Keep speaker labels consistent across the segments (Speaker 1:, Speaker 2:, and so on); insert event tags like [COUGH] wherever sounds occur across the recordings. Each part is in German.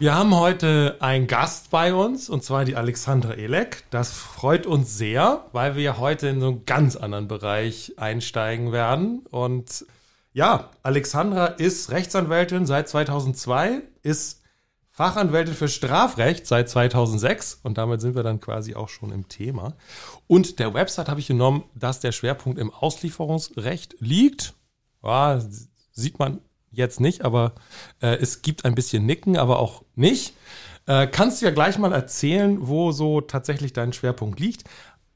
Speaker 1: Wir haben heute einen Gast bei uns und zwar die Alexandra Elek. Das freut uns sehr, weil wir heute in so einen ganz anderen Bereich einsteigen werden. Und ja, Alexandra ist Rechtsanwältin seit 2002, ist Fachanwältin für Strafrecht seit 2006 und damit sind wir dann quasi auch schon im Thema. Und der Website habe ich genommen, dass der Schwerpunkt im Auslieferungsrecht liegt. Ja, sieht man jetzt nicht, aber äh, es gibt ein bisschen Nicken, aber auch nicht. Äh, kannst du ja gleich mal erzählen, wo so tatsächlich dein Schwerpunkt liegt.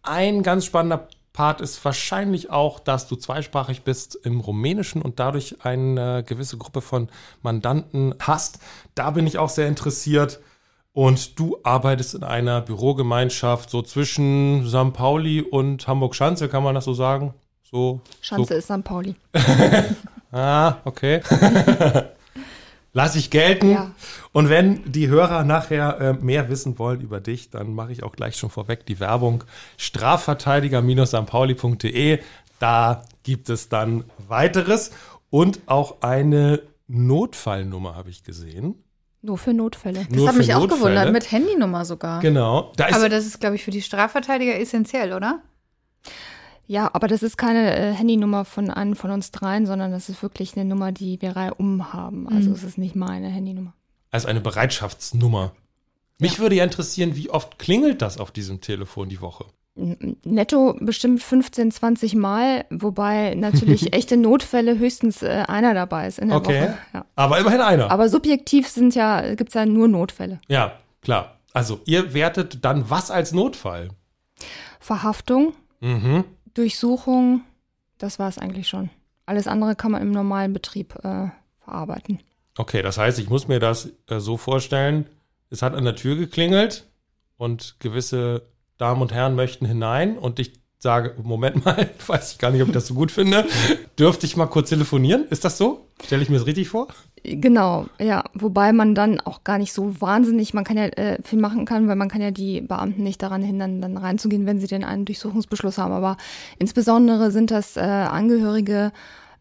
Speaker 1: Ein ganz spannender Part ist wahrscheinlich auch, dass du zweisprachig bist im Rumänischen und dadurch eine gewisse Gruppe von Mandanten hast. Da bin ich auch sehr interessiert. Und du arbeitest in einer Bürogemeinschaft so zwischen St. Pauli und Hamburg-Schanze, kann man das so sagen? So,
Speaker 2: Schanze so. ist St. Pauli. [LAUGHS]
Speaker 1: Ah, okay. [LAUGHS] Lass ich gelten. Ja. Und wenn die Hörer nachher äh, mehr wissen wollen über dich, dann mache ich auch gleich schon vorweg die Werbung strafverteidiger-sampauli.de. Da gibt es dann weiteres und auch eine Notfallnummer habe ich gesehen.
Speaker 2: Nur für Notfälle.
Speaker 3: Das Nur hat mich auch gewundert, mit Handynummer sogar.
Speaker 1: Genau.
Speaker 3: Da Aber das ist, glaube ich, für die Strafverteidiger essentiell, oder?
Speaker 2: Ja, aber das ist keine äh, Handynummer von einem von uns dreien, sondern das ist wirklich eine Nummer, die wir reihum haben. Also mhm. es ist nicht meine Handynummer.
Speaker 1: Also eine Bereitschaftsnummer. Mich ja. würde ja interessieren, wie oft klingelt das auf diesem Telefon die Woche?
Speaker 2: Netto bestimmt 15, 20 Mal, wobei natürlich [LAUGHS] echte Notfälle höchstens äh, einer dabei ist in der okay. Woche.
Speaker 1: Ja. Aber immerhin einer.
Speaker 2: Aber subjektiv sind ja, gibt es ja nur Notfälle.
Speaker 1: Ja, klar. Also ihr wertet dann was als Notfall?
Speaker 2: Verhaftung. Mhm. Durchsuchung, das war es eigentlich schon. Alles andere kann man im normalen Betrieb äh, verarbeiten.
Speaker 1: Okay, das heißt, ich muss mir das äh, so vorstellen, es hat an der Tür geklingelt und gewisse Damen und Herren möchten hinein und ich sage, Moment mal, [LAUGHS] weiß ich gar nicht, ob ich das so gut finde. Dürfte ich mal kurz telefonieren? Ist das so? Stelle ich mir das richtig vor?
Speaker 2: Genau, ja. Wobei man dann auch gar nicht so wahnsinnig, man kann ja äh, viel machen kann, weil man kann ja die Beamten nicht daran hindern, dann reinzugehen, wenn sie denn einen Durchsuchungsbeschluss haben. Aber insbesondere sind das äh, Angehörige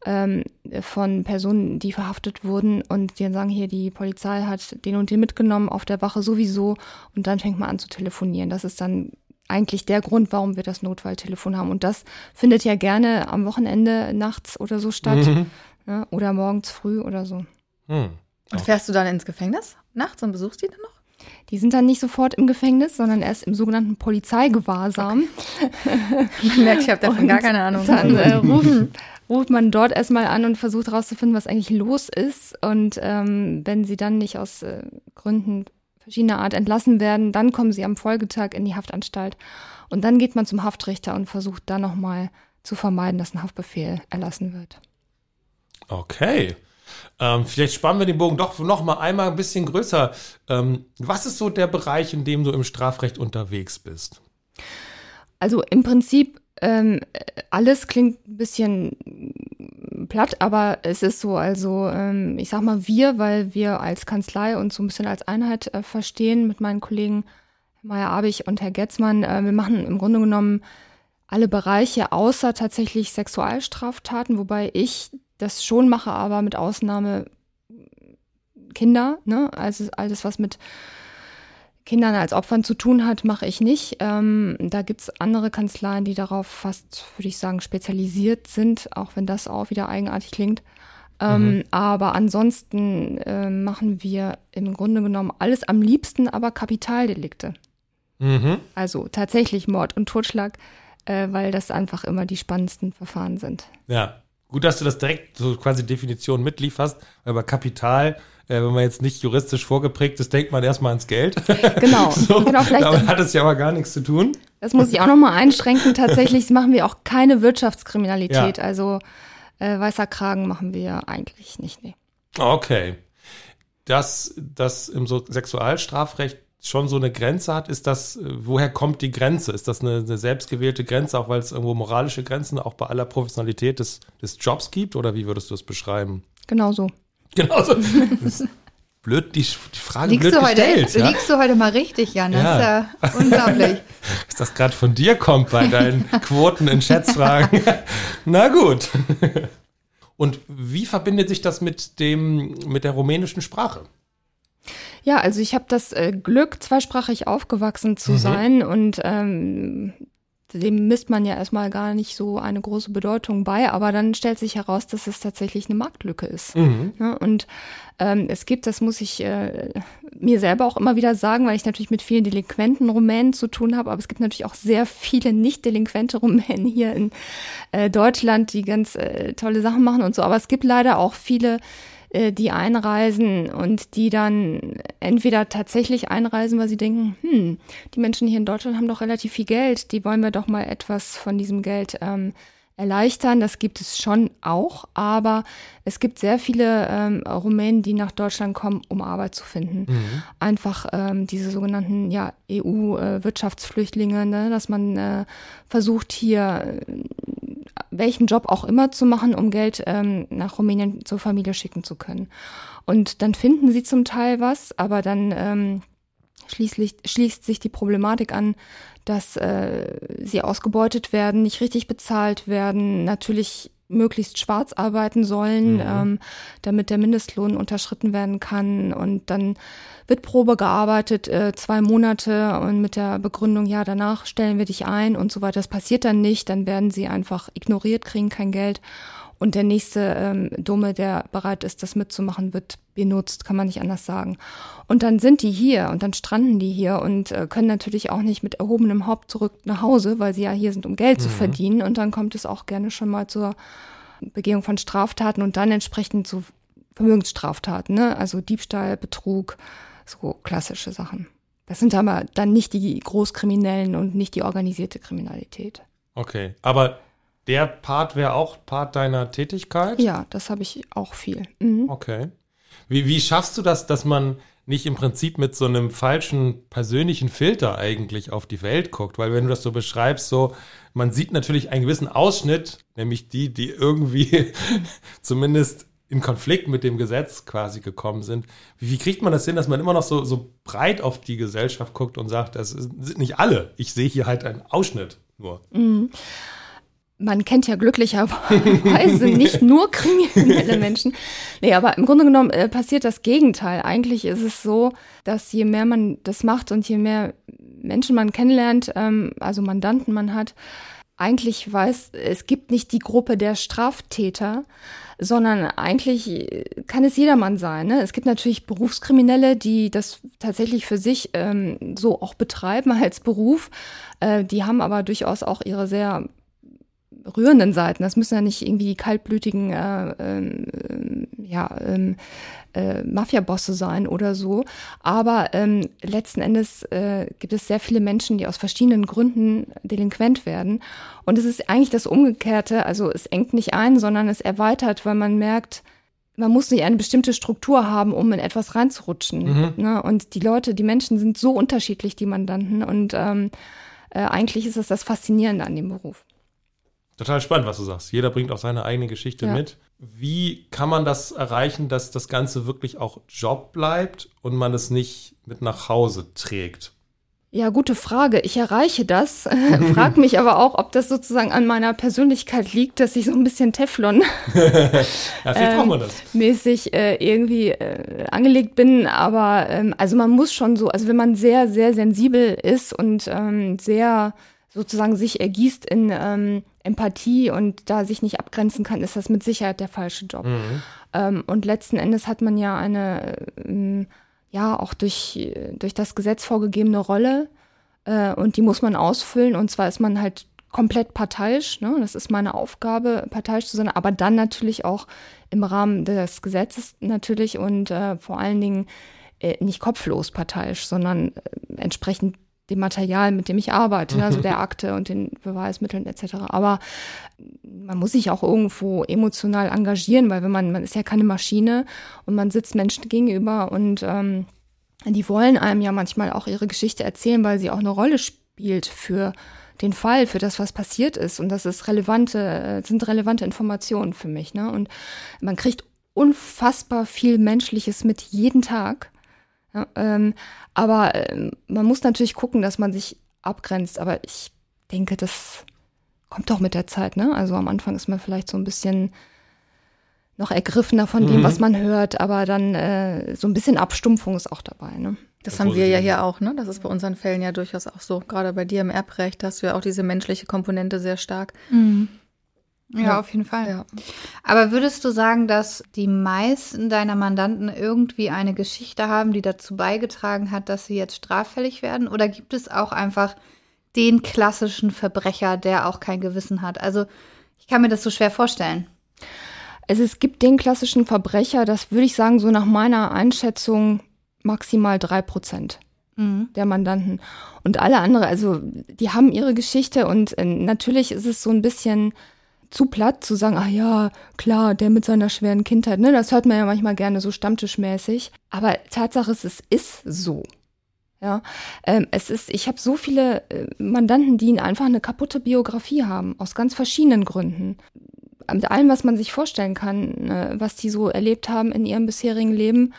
Speaker 2: ähm, von Personen, die verhaftet wurden und die dann sagen, hier, die Polizei hat den und den mitgenommen, auf der Wache sowieso. Und dann fängt man an zu telefonieren. Das ist dann eigentlich der Grund, warum wir das Notfalltelefon haben. Und das findet ja gerne am Wochenende nachts oder so statt. Mhm. Ja, oder morgens früh oder so.
Speaker 3: Hm. Und fährst du dann ins Gefängnis nachts und besuchst die dann noch?
Speaker 2: Die sind dann nicht sofort im Gefängnis, sondern erst im sogenannten Polizeigewahrsam.
Speaker 3: Okay. man merkt, ich habe davon und gar keine Ahnung.
Speaker 2: Dann äh, rufen, ruft man dort erstmal an und versucht herauszufinden, was eigentlich los ist. Und ähm, wenn sie dann nicht aus äh, Gründen verschiedener Art entlassen werden, dann kommen sie am Folgetag in die Haftanstalt. Und dann geht man zum Haftrichter und versucht dann nochmal zu vermeiden, dass ein Haftbefehl erlassen wird.
Speaker 1: Okay. Ähm, vielleicht spannen wir den Bogen doch noch mal einmal ein bisschen größer. Ähm, was ist so der Bereich, in dem du im Strafrecht unterwegs bist?
Speaker 2: Also im Prinzip ähm, alles klingt ein bisschen platt, aber es ist so, also ähm, ich sag mal wir, weil wir als Kanzlei uns so ein bisschen als Einheit äh, verstehen mit meinen Kollegen Meier Abich und Herr Getzmann. Äh, wir machen im Grunde genommen alle Bereiche außer tatsächlich Sexualstraftaten, wobei ich das schon mache, aber mit Ausnahme Kinder, ne? Also alles, was mit Kindern als Opfern zu tun hat, mache ich nicht. Ähm, da gibt's andere Kanzleien, die darauf fast, würde ich sagen, spezialisiert sind, auch wenn das auch wieder eigenartig klingt. Ähm, mhm. Aber ansonsten äh, machen wir im Grunde genommen alles am liebsten, aber Kapitaldelikte. Mhm. Also tatsächlich Mord und Totschlag, äh, weil das einfach immer die spannendsten Verfahren sind.
Speaker 1: Ja, gut, dass du das direkt so quasi Definition mitlieferst, bei Kapital äh, wenn man jetzt nicht juristisch vorgeprägt ist, denkt man erstmal ans Geld. [LAUGHS]
Speaker 2: Genau. [LAUGHS] so, genau
Speaker 1: vielleicht damit hat es ja aber gar nichts zu tun.
Speaker 2: Das muss ich auch nochmal einschränken. [LAUGHS] Tatsächlich machen wir auch keine Wirtschaftskriminalität. Ja. Also Äh, weißer Kragen machen wir eigentlich nicht, nee.
Speaker 1: Okay. Dass das im so Sexualstrafrecht schon so eine Grenze hat, ist das, äh, woher kommt die Grenze? Ist das eine, eine selbstgewählte Grenze, auch weil es irgendwo moralische Grenzen auch bei aller Professionalität des, des Jobs gibt? Oder wie würdest du es beschreiben?
Speaker 2: Genau so. [LAUGHS]
Speaker 1: Genau so. blöd, die, die Frage
Speaker 3: liegst
Speaker 1: blöd
Speaker 3: du heute,
Speaker 1: gestellt. Ja?
Speaker 3: Liegst du heute mal richtig, Jan? Das
Speaker 1: Ja.
Speaker 3: ist ja unglaublich. [LAUGHS]
Speaker 1: Dass das gerade von dir kommt bei deinen Quoten in Schätzfragen. [LAUGHS] Na gut. Und wie verbindet sich das mit dem, mit der rumänischen Sprache?
Speaker 2: Ja, also ich habe das äh, Glück, zweisprachig aufgewachsen zu
Speaker 1: Mhm.
Speaker 2: sein und ähm, dem misst man ja erstmal gar nicht so eine große Bedeutung bei, aber dann stellt sich heraus, dass es tatsächlich eine Marktlücke ist.
Speaker 1: Mhm.
Speaker 2: Ne? Und ähm, es gibt, das muss ich äh, mir selber auch immer wieder sagen, weil ich natürlich mit vielen delinquenten Rumänen zu tun habe, aber es gibt natürlich auch sehr viele nicht delinquente Rumänen hier in äh, Deutschland, die ganz äh, tolle Sachen machen und so. Aber es gibt leider auch viele, äh, die einreisen und die dann entweder tatsächlich einreisen, weil sie denken, hm, die Menschen hier in Deutschland haben doch relativ viel Geld, die wollen wir doch mal etwas von diesem Geld ähm, erleichtern. Das gibt es schon auch, aber es gibt sehr viele ähm, Rumänen, die nach Deutschland kommen, um Arbeit zu finden. Einfach ähm, diese sogenannten ja, EU-Wirtschaftsflüchtlinge, ne, dass man äh, versucht hier äh, welchen Job auch immer zu machen, um Geld ähm, nach Rumänien zur Familie schicken zu können. Und dann finden sie zum Teil was, aber dann ähm, schließlich, schließt sich die Problematik an, dass äh, sie ausgebeutet werden, nicht richtig bezahlt werden, natürlich möglichst schwarz arbeiten sollen,
Speaker 1: Mhm.
Speaker 2: ähm, damit der Mindestlohn unterschritten werden kann. Und dann wird Probe gearbeitet, äh, zwei Monate und mit der Begründung, ja, danach stellen wir dich ein und so weiter. Das passiert dann nicht, dann werden sie einfach ignoriert, kriegen kein Geld. Und der nächste ähm, Dumme, der bereit ist, das mitzumachen, wird benutzt, kann man nicht anders sagen. Und dann sind die hier und dann stranden die hier und äh, können natürlich auch nicht mit erhobenem Haupt zurück nach Hause, weil sie ja hier sind, um Geld zu verdienen. Und dann kommt es auch gerne schon mal zur Begehung von Straftaten und dann entsprechend zu Vermögensstraftaten, ne? also Diebstahl, Betrug, so klassische Sachen. Das sind aber dann nicht die Großkriminellen und nicht die organisierte Kriminalität.
Speaker 1: Okay. Aber der Part wäre auch Part deiner Tätigkeit?
Speaker 2: Ja, das habe ich auch viel. Mhm.
Speaker 1: Okay. Wie, wie schaffst du das, dass man nicht im Prinzip mit so einem falschen persönlichen Filter eigentlich auf die Welt guckt? Weil wenn du das so beschreibst, so, man sieht natürlich einen gewissen Ausschnitt, nämlich die, die irgendwie [LAUGHS] zumindest in Konflikt mit dem Gesetz quasi gekommen sind. Wie, wie kriegt man das hin, dass man immer noch so, so breit auf die Gesellschaft guckt und sagt, das sind nicht alle. Ich sehe hier halt einen Ausschnitt nur.
Speaker 2: Man kennt ja glücklicherweise [LAUGHS] nicht nur kriminelle Menschen. Nee, aber im Grunde genommen äh, passiert das Gegenteil. Eigentlich ist es so, dass je mehr man das macht und je mehr Menschen man kennenlernt, ähm, also Mandanten man hat, eigentlich weiß, es gibt nicht die Gruppe der Straftäter, sondern eigentlich äh, kann es jedermann sein. Ne? Es gibt natürlich Berufskriminelle, die das tatsächlich für sich ähm, so auch betreiben als Beruf. Äh, die haben aber durchaus auch ihre sehr rührenden Seiten. Das müssen ja nicht irgendwie die kaltblütigen äh, ähm, ja, ähm, äh, Mafia-Bosse sein oder so. Aber ähm, letzten Endes äh, gibt es sehr viele Menschen, die aus verschiedenen Gründen delinquent werden. Und es ist eigentlich das Umgekehrte. Also es engt nicht ein, sondern es erweitert, weil man merkt, man muss nicht eine bestimmte Struktur haben, um in etwas reinzurutschen.
Speaker 1: Mhm.
Speaker 2: Ne? Und die Leute, die Menschen sind so unterschiedlich, die Mandanten. Und ähm, äh, eigentlich ist es das Faszinierende an dem Beruf.
Speaker 1: Total spannend, was du sagst. Jeder bringt auch seine eigene Geschichte
Speaker 2: Ja.
Speaker 1: mit. Wie kann man das erreichen, dass das Ganze wirklich auch Job bleibt und man es nicht mit nach Hause trägt?
Speaker 2: Ja, gute Frage. Ich erreiche das, [LAUGHS] [LAUGHS] frag mich aber auch, ob das sozusagen an meiner Persönlichkeit liegt, dass ich so ein bisschen Teflon [LAUGHS]
Speaker 1: Ja,
Speaker 2: Ähm, mäßig äh, irgendwie äh, angelegt bin, aber ähm, also man muss schon so, also wenn man sehr, sehr sensibel ist und ähm, sehr sozusagen sich ergießt in ähm, Empathie und da sich nicht abgrenzen kann, ist das mit Sicherheit der falsche Job. Ähm, und letzten Endes hat man ja eine, ähm, ja, auch durch, durch das Gesetz vorgegebene Rolle äh, und die muss man ausfüllen und zwar ist man halt komplett parteiisch, ne? das ist meine Aufgabe, parteiisch zu sein, aber dann natürlich auch im Rahmen des Gesetzes natürlich und äh, vor allen Dingen äh, nicht kopflos parteiisch, sondern äh, entsprechend dem Material, mit dem ich arbeite, also der Akte und den Beweismitteln etc. Aber man muss sich auch irgendwo emotional engagieren, weil wenn man, man ist ja keine Maschine und man sitzt Menschen gegenüber und ähm, die wollen einem ja manchmal auch ihre Geschichte erzählen, weil sie auch eine Rolle spielt für den Fall, für das, was passiert ist. Und das ist relevante, äh, sind relevante Informationen für mich. Ne? Und man kriegt unfassbar viel Menschliches mit jeden Tag. Ja, ähm, aber ähm, man muss natürlich gucken, dass man sich abgrenzt. Aber ich denke, das kommt doch mit der Zeit. Ne? Also am Anfang ist man vielleicht so ein bisschen noch ergriffener von dem, mhm. was man hört, aber dann äh, so ein bisschen Abstumpfung ist auch dabei. Ne?
Speaker 3: Das haben wir ja hier auch, ne? Das ist bei unseren Fällen ja durchaus auch so. Gerade bei dir im Erbrecht hast du ja auch diese menschliche Komponente sehr stark.
Speaker 4: Mhm. Ja, ja, auf jeden Fall. Ja. Aber würdest du sagen, dass die meisten deiner Mandanten irgendwie eine Geschichte haben, die dazu beigetragen hat, dass sie jetzt straffällig werden? Oder gibt es auch einfach den klassischen Verbrecher, der auch kein Gewissen hat? Also ich kann mir das so schwer vorstellen.
Speaker 2: Also es gibt den klassischen Verbrecher, das würde ich sagen, so nach meiner Einschätzung maximal drei Prozent mhm. der Mandanten. Und alle andere, also die haben ihre Geschichte und äh, natürlich ist es so ein bisschen zu platt zu sagen, ach ja, klar, der mit seiner schweren Kindheit, ne, das hört man ja manchmal gerne so stammtischmäßig. Aber Tatsache ist, es ist so. Ja, ähm, es ist, ich habe so viele äh, Mandanten, die einfach eine kaputte Biografie haben, aus ganz verschiedenen Gründen. Mit allem, was man sich vorstellen kann, äh, was die so erlebt haben in ihrem bisherigen Leben.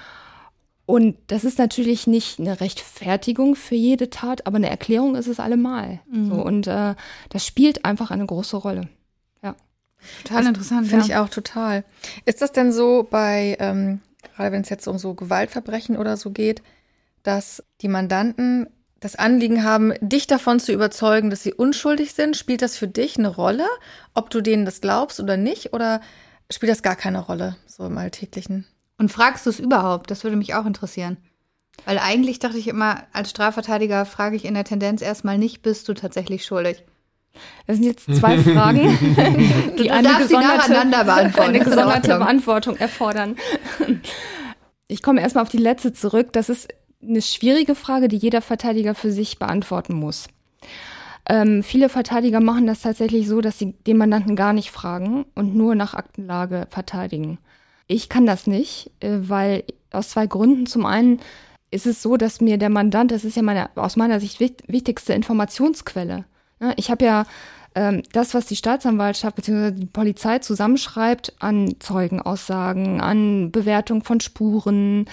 Speaker 2: Und das ist natürlich nicht eine Rechtfertigung für jede Tat, aber eine Erklärung ist es allemal. Mhm. So, und äh, das spielt einfach eine große Rolle.
Speaker 3: Total also, interessant. Finde ja. ich auch total. Ist das denn so bei, ähm, gerade wenn es jetzt um so Gewaltverbrechen oder so geht, dass die Mandanten das Anliegen haben, dich davon zu überzeugen, dass sie unschuldig sind? Spielt das für dich eine Rolle, ob du denen das glaubst oder nicht? Oder spielt das gar keine Rolle, so im Alltäglichen?
Speaker 4: Und fragst du es überhaupt? Das würde mich auch interessieren. Weil eigentlich dachte ich immer, als Strafverteidiger frage ich in der Tendenz erstmal nicht, bist du tatsächlich schuldig?
Speaker 2: Das sind jetzt zwei Fragen, [LAUGHS]
Speaker 4: die eine gesonderte,
Speaker 2: eine gesonderte Beantwortung erfordern. Ich komme erstmal auf die letzte zurück. Das ist eine schwierige Frage, die jeder Verteidiger für sich beantworten muss. Ähm, viele Verteidiger machen das tatsächlich so, dass sie den Mandanten gar nicht fragen und nur nach Aktenlage verteidigen. Ich kann das nicht, äh, weil aus zwei Gründen. Zum einen ist es so, dass mir der Mandant, das ist ja meine, aus meiner Sicht wichtigste Informationsquelle. Ich habe ja ähm, das, was die Staatsanwaltschaft bzw. die Polizei zusammenschreibt an Zeugenaussagen, an Bewertung von Spuren,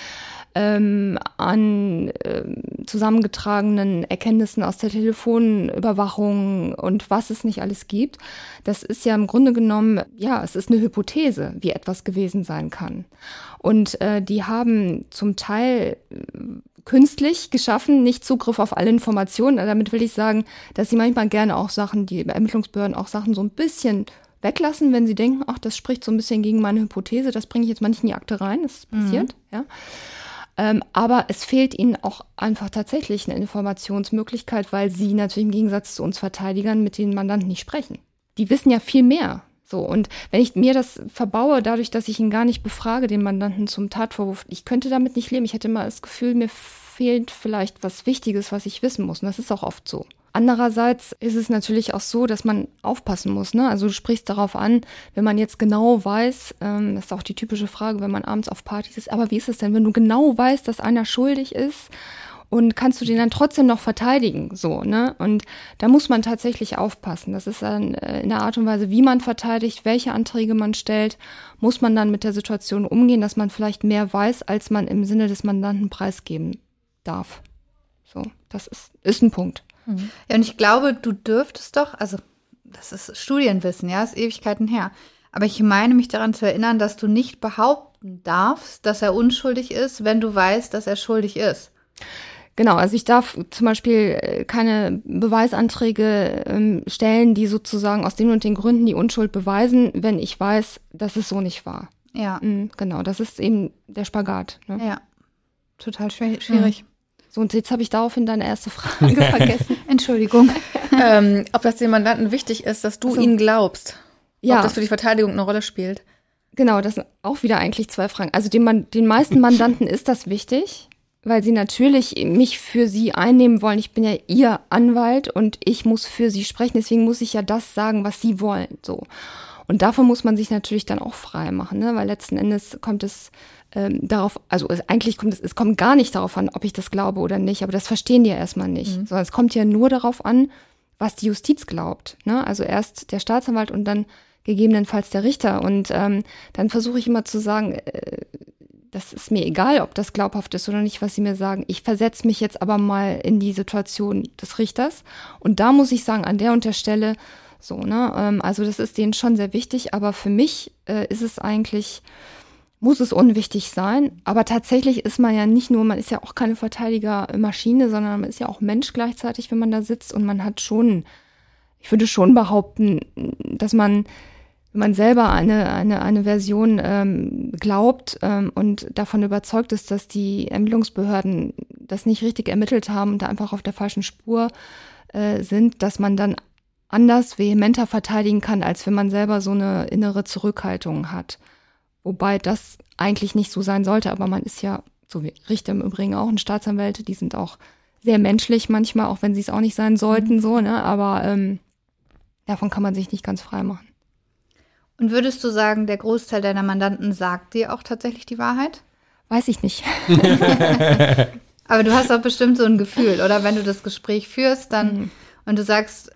Speaker 2: ähm, an ähm, zusammengetragenen Erkenntnissen aus der Telefonüberwachung und was es nicht alles gibt. Das ist ja im Grunde genommen, ja, es ist eine Hypothese, wie etwas gewesen sein kann. Und äh, die haben zum Teil äh, künstlich geschaffen, nicht Zugriff auf alle Informationen. Damit will ich sagen, dass sie manchmal gerne auch Sachen, die Ermittlungsbehörden auch Sachen so ein bisschen weglassen, wenn sie denken, ach, das spricht so ein bisschen gegen meine Hypothese, das bringe ich jetzt mal nicht in die Akte rein, das ist passiert, mhm. ja. Ähm, aber es fehlt ihnen auch einfach tatsächlich eine Informationsmöglichkeit, weil sie natürlich im Gegensatz zu uns Verteidigern mit den Mandanten nicht sprechen. Die wissen ja viel mehr. So, und wenn ich mir das verbaue, dadurch, dass ich ihn gar nicht befrage, den Mandanten zum Tatvorwurf, ich könnte damit nicht leben. Ich hätte immer das Gefühl, mir fehlt vielleicht was Wichtiges, was ich wissen muss. Und das ist auch oft so. Andererseits ist es natürlich auch so, dass man aufpassen muss. Ne? Also du sprichst darauf an, wenn man jetzt genau weiß, ähm, das ist auch die typische Frage, wenn man abends auf Partys ist, aber wie ist es denn, wenn du genau weißt, dass einer schuldig ist und kannst du den dann trotzdem noch verteidigen, so, ne? Und da muss man tatsächlich aufpassen. Das ist dann äh, in der Art und Weise, wie man verteidigt, welche Anträge man stellt, muss man dann mit der Situation umgehen, dass man vielleicht mehr weiß, als man im Sinne des Mandanten preisgeben darf. So, das ist, ist ein Punkt.
Speaker 4: Mhm. Ja, und ich glaube, du dürftest doch, also das ist Studienwissen, ja, ist Ewigkeiten her. Aber ich meine mich daran zu erinnern, dass du nicht behaupten darfst, dass er unschuldig ist, wenn du weißt, dass er schuldig ist.
Speaker 2: Genau, also ich darf zum Beispiel äh, keine Beweisanträge ähm, stellen, die sozusagen aus den und den Gründen die Unschuld beweisen, wenn ich weiß, dass es so nicht war.
Speaker 4: Ja.
Speaker 2: Mhm, genau, das ist eben der Spagat.
Speaker 4: Ne? Ja, total schwierig. Mhm.
Speaker 2: So, und jetzt habe ich daraufhin deine erste Frage [LAUGHS] vergessen.
Speaker 4: Entschuldigung. [LAUGHS]
Speaker 3: ähm, ob das dem Mandanten wichtig ist, dass du also, ihnen glaubst. Ja. Ob das für die Verteidigung eine Rolle spielt.
Speaker 2: Genau, das sind auch wieder eigentlich zwei Fragen. Also den, den meisten Mandanten [LAUGHS] ist das wichtig. weil sie natürlich mich für sie einnehmen wollen. Ich bin ja ihr Anwalt und ich muss für sie sprechen. Deswegen muss ich ja das sagen, was sie wollen. So. Und davon muss man sich natürlich dann auch frei machen, ne? weil letzten Endes kommt es ähm, darauf, also es, eigentlich kommt es, es kommt gar nicht darauf an, ob ich das glaube oder nicht, aber das verstehen die ja erstmal nicht, mhm. sondern es kommt ja nur darauf an, was die Justiz glaubt. Ne? Also erst der Staatsanwalt und dann gegebenenfalls der Richter. Und ähm, dann versuche ich immer zu sagen, äh, das ist mir egal, ob das glaubhaft ist oder nicht, was sie mir sagen. Ich versetze mich jetzt aber mal in die Situation des Richters. Und da muss ich sagen, an der und der Stelle, so, ne, ähm, also das ist denen schon sehr wichtig, aber für mich äh, ist es eigentlich, muss es unwichtig sein. Aber tatsächlich ist man ja nicht nur, man ist ja auch keine Verteidigermaschine, sondern man ist ja auch Mensch gleichzeitig, wenn man da sitzt und man hat schon, ich würde schon behaupten, dass man wenn man selber eine, eine, eine Version ähm, glaubt ähm, und davon überzeugt ist, dass die Ermittlungsbehörden das nicht richtig ermittelt haben und da einfach auf der falschen Spur äh, sind, dass man dann anders, vehementer verteidigen kann, als wenn man selber so eine innere Zurückhaltung hat. Wobei das eigentlich nicht so sein sollte, aber man ist ja, so wie Richter im Übrigen auch, ein Staatsanwälte, die sind auch sehr menschlich manchmal, auch wenn sie es auch nicht sein sollten, mhm. so, ne? Aber ähm, davon kann man sich nicht ganz frei machen.
Speaker 4: Und würdest du sagen, der Großteil deiner Mandanten sagt dir auch tatsächlich die Wahrheit?
Speaker 2: Weiß ich nicht. [LAUGHS] [LAUGHS]
Speaker 4: Aber du hast auch bestimmt so ein Gefühl, oder wenn du das Gespräch führst, dann mhm. und du sagst,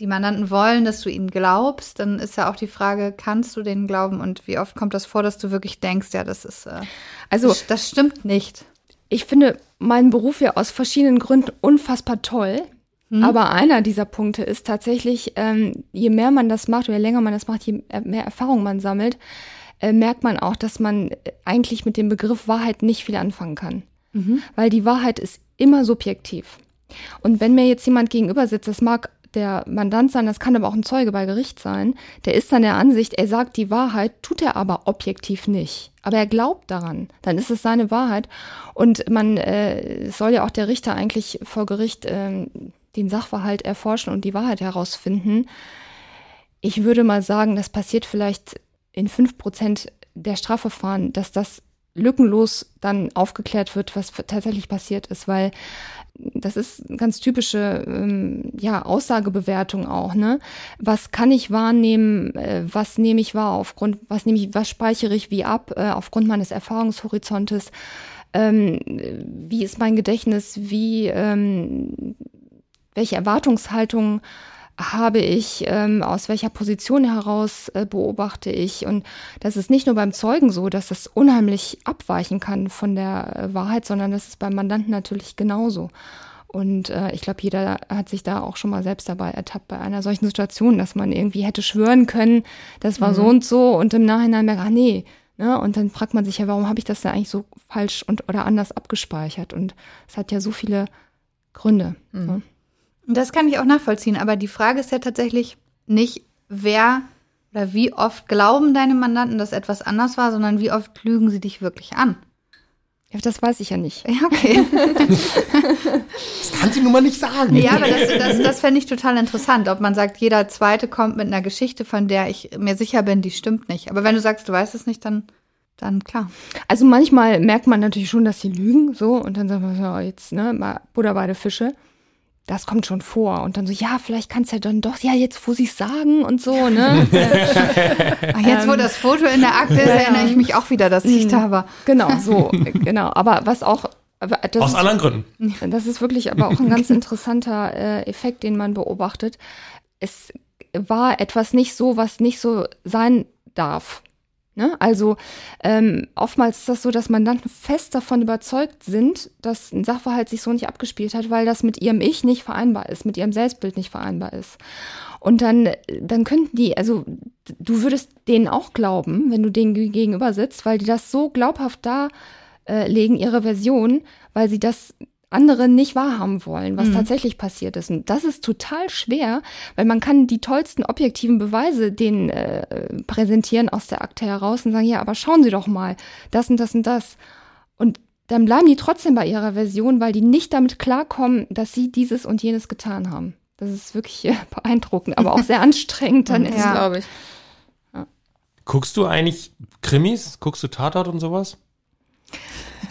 Speaker 4: die Mandanten wollen, dass du ihnen glaubst, dann ist ja auch die Frage, kannst du denen glauben und wie oft kommt das vor, dass du wirklich denkst, ja, das ist äh, also das, das stimmt nicht.
Speaker 2: Ich finde meinen Beruf ja aus verschiedenen Gründen unfassbar toll. Mhm. Aber einer dieser Punkte ist tatsächlich, ähm, je mehr man das macht oder je länger man das macht, je mehr Erfahrung man sammelt, äh, merkt man auch, dass man eigentlich mit dem Begriff Wahrheit nicht viel anfangen kann. Mhm. Weil die Wahrheit ist immer subjektiv. Und wenn mir jetzt jemand gegenüber sitzt, das mag der Mandant sein, das kann aber auch ein Zeuge bei Gericht sein, der ist dann der Ansicht, er sagt die Wahrheit, tut er aber objektiv nicht. Aber er glaubt daran, dann ist es seine Wahrheit. Und man äh, soll ja auch der Richter eigentlich vor Gericht äh, den Sachverhalt erforschen und die Wahrheit herausfinden. Ich würde mal sagen, das passiert vielleicht in fünf Prozent der Strafverfahren, dass das lückenlos dann aufgeklärt wird, was tatsächlich passiert ist, weil das ist ganz typische ähm, ja, Aussagebewertung auch, ne? Was kann ich wahrnehmen, äh, was nehme ich wahr aufgrund, was nehme ich, was speichere ich wie ab, äh, aufgrund meines Erfahrungshorizontes, ähm, wie ist mein Gedächtnis, wie ähm, welche Erwartungshaltung habe ich, ähm, aus welcher Position heraus äh, beobachte ich. Und das ist nicht nur beim Zeugen so, dass es unheimlich abweichen kann von der äh, Wahrheit, sondern das ist beim Mandanten natürlich genauso. Und äh, ich glaube, jeder hat sich da auch schon mal selbst dabei ertappt bei einer solchen Situation, dass man irgendwie hätte schwören können, das war mhm. so und so und im Nachhinein merkt, ach nee, ne? Und dann fragt man sich ja, warum habe ich das denn eigentlich so falsch und oder anders abgespeichert? Und es hat ja so viele Gründe. Mhm. Ne?
Speaker 4: Das kann ich auch nachvollziehen, aber die Frage ist ja tatsächlich nicht, wer oder wie oft glauben deine Mandanten, dass etwas anders war, sondern wie oft lügen sie dich wirklich an.
Speaker 2: Ja, das weiß ich ja nicht.
Speaker 4: Ja, okay. [LAUGHS]
Speaker 1: das kann sie nun mal nicht sagen.
Speaker 4: Ja, aber das, das, das fände ich total interessant, ob man sagt, jeder Zweite kommt mit einer Geschichte, von der ich mir sicher bin, die stimmt nicht. Aber wenn du sagst, du weißt es nicht, dann, dann klar.
Speaker 2: Also manchmal merkt man natürlich schon, dass sie lügen, so, und dann sagt man so, jetzt, ne, mal Buddha bei der Fische das kommt schon vor. Und dann so, ja, vielleicht kannst du ja dann doch, ja, jetzt, wo sie es sagen und so, ne?
Speaker 4: Ach, [LAUGHS] jetzt, wo ähm, das Foto in der Akte ist, erinnere ich mich auch wieder, dass ich da war.
Speaker 2: Genau, [LAUGHS] so, genau. Aber was auch.
Speaker 1: Aus anderen Gründen.
Speaker 2: Das ist wirklich aber auch ein ganz [LAUGHS] interessanter äh, Effekt, den man beobachtet. Es war etwas nicht so, was nicht so sein darf. Ne? Also ähm, oftmals ist das so, dass Mandanten fest davon überzeugt sind, dass ein Sachverhalt sich so nicht abgespielt hat, weil das mit ihrem Ich nicht vereinbar ist, mit ihrem Selbstbild nicht vereinbar ist. Und dann, dann könnten die, also du würdest denen auch glauben, wenn du denen gegenüber sitzt, weil die das so glaubhaft darlegen, äh, ihre Version, weil sie das andere nicht wahrhaben wollen, was mhm. tatsächlich passiert ist. Und das ist total schwer, weil man kann die tollsten objektiven Beweise denen äh, präsentieren aus der Akte heraus und sagen, ja, aber schauen Sie doch mal, das und das und das. Und dann bleiben die trotzdem bei ihrer Version, weil die nicht damit klarkommen, dass sie dieses und jenes getan haben. Das ist wirklich äh, [LAUGHS] beeindruckend, aber auch sehr anstrengend dann ist, [LAUGHS] ja. glaube ich.
Speaker 1: Ja. Guckst du eigentlich Krimis? Guckst du Tatort und sowas?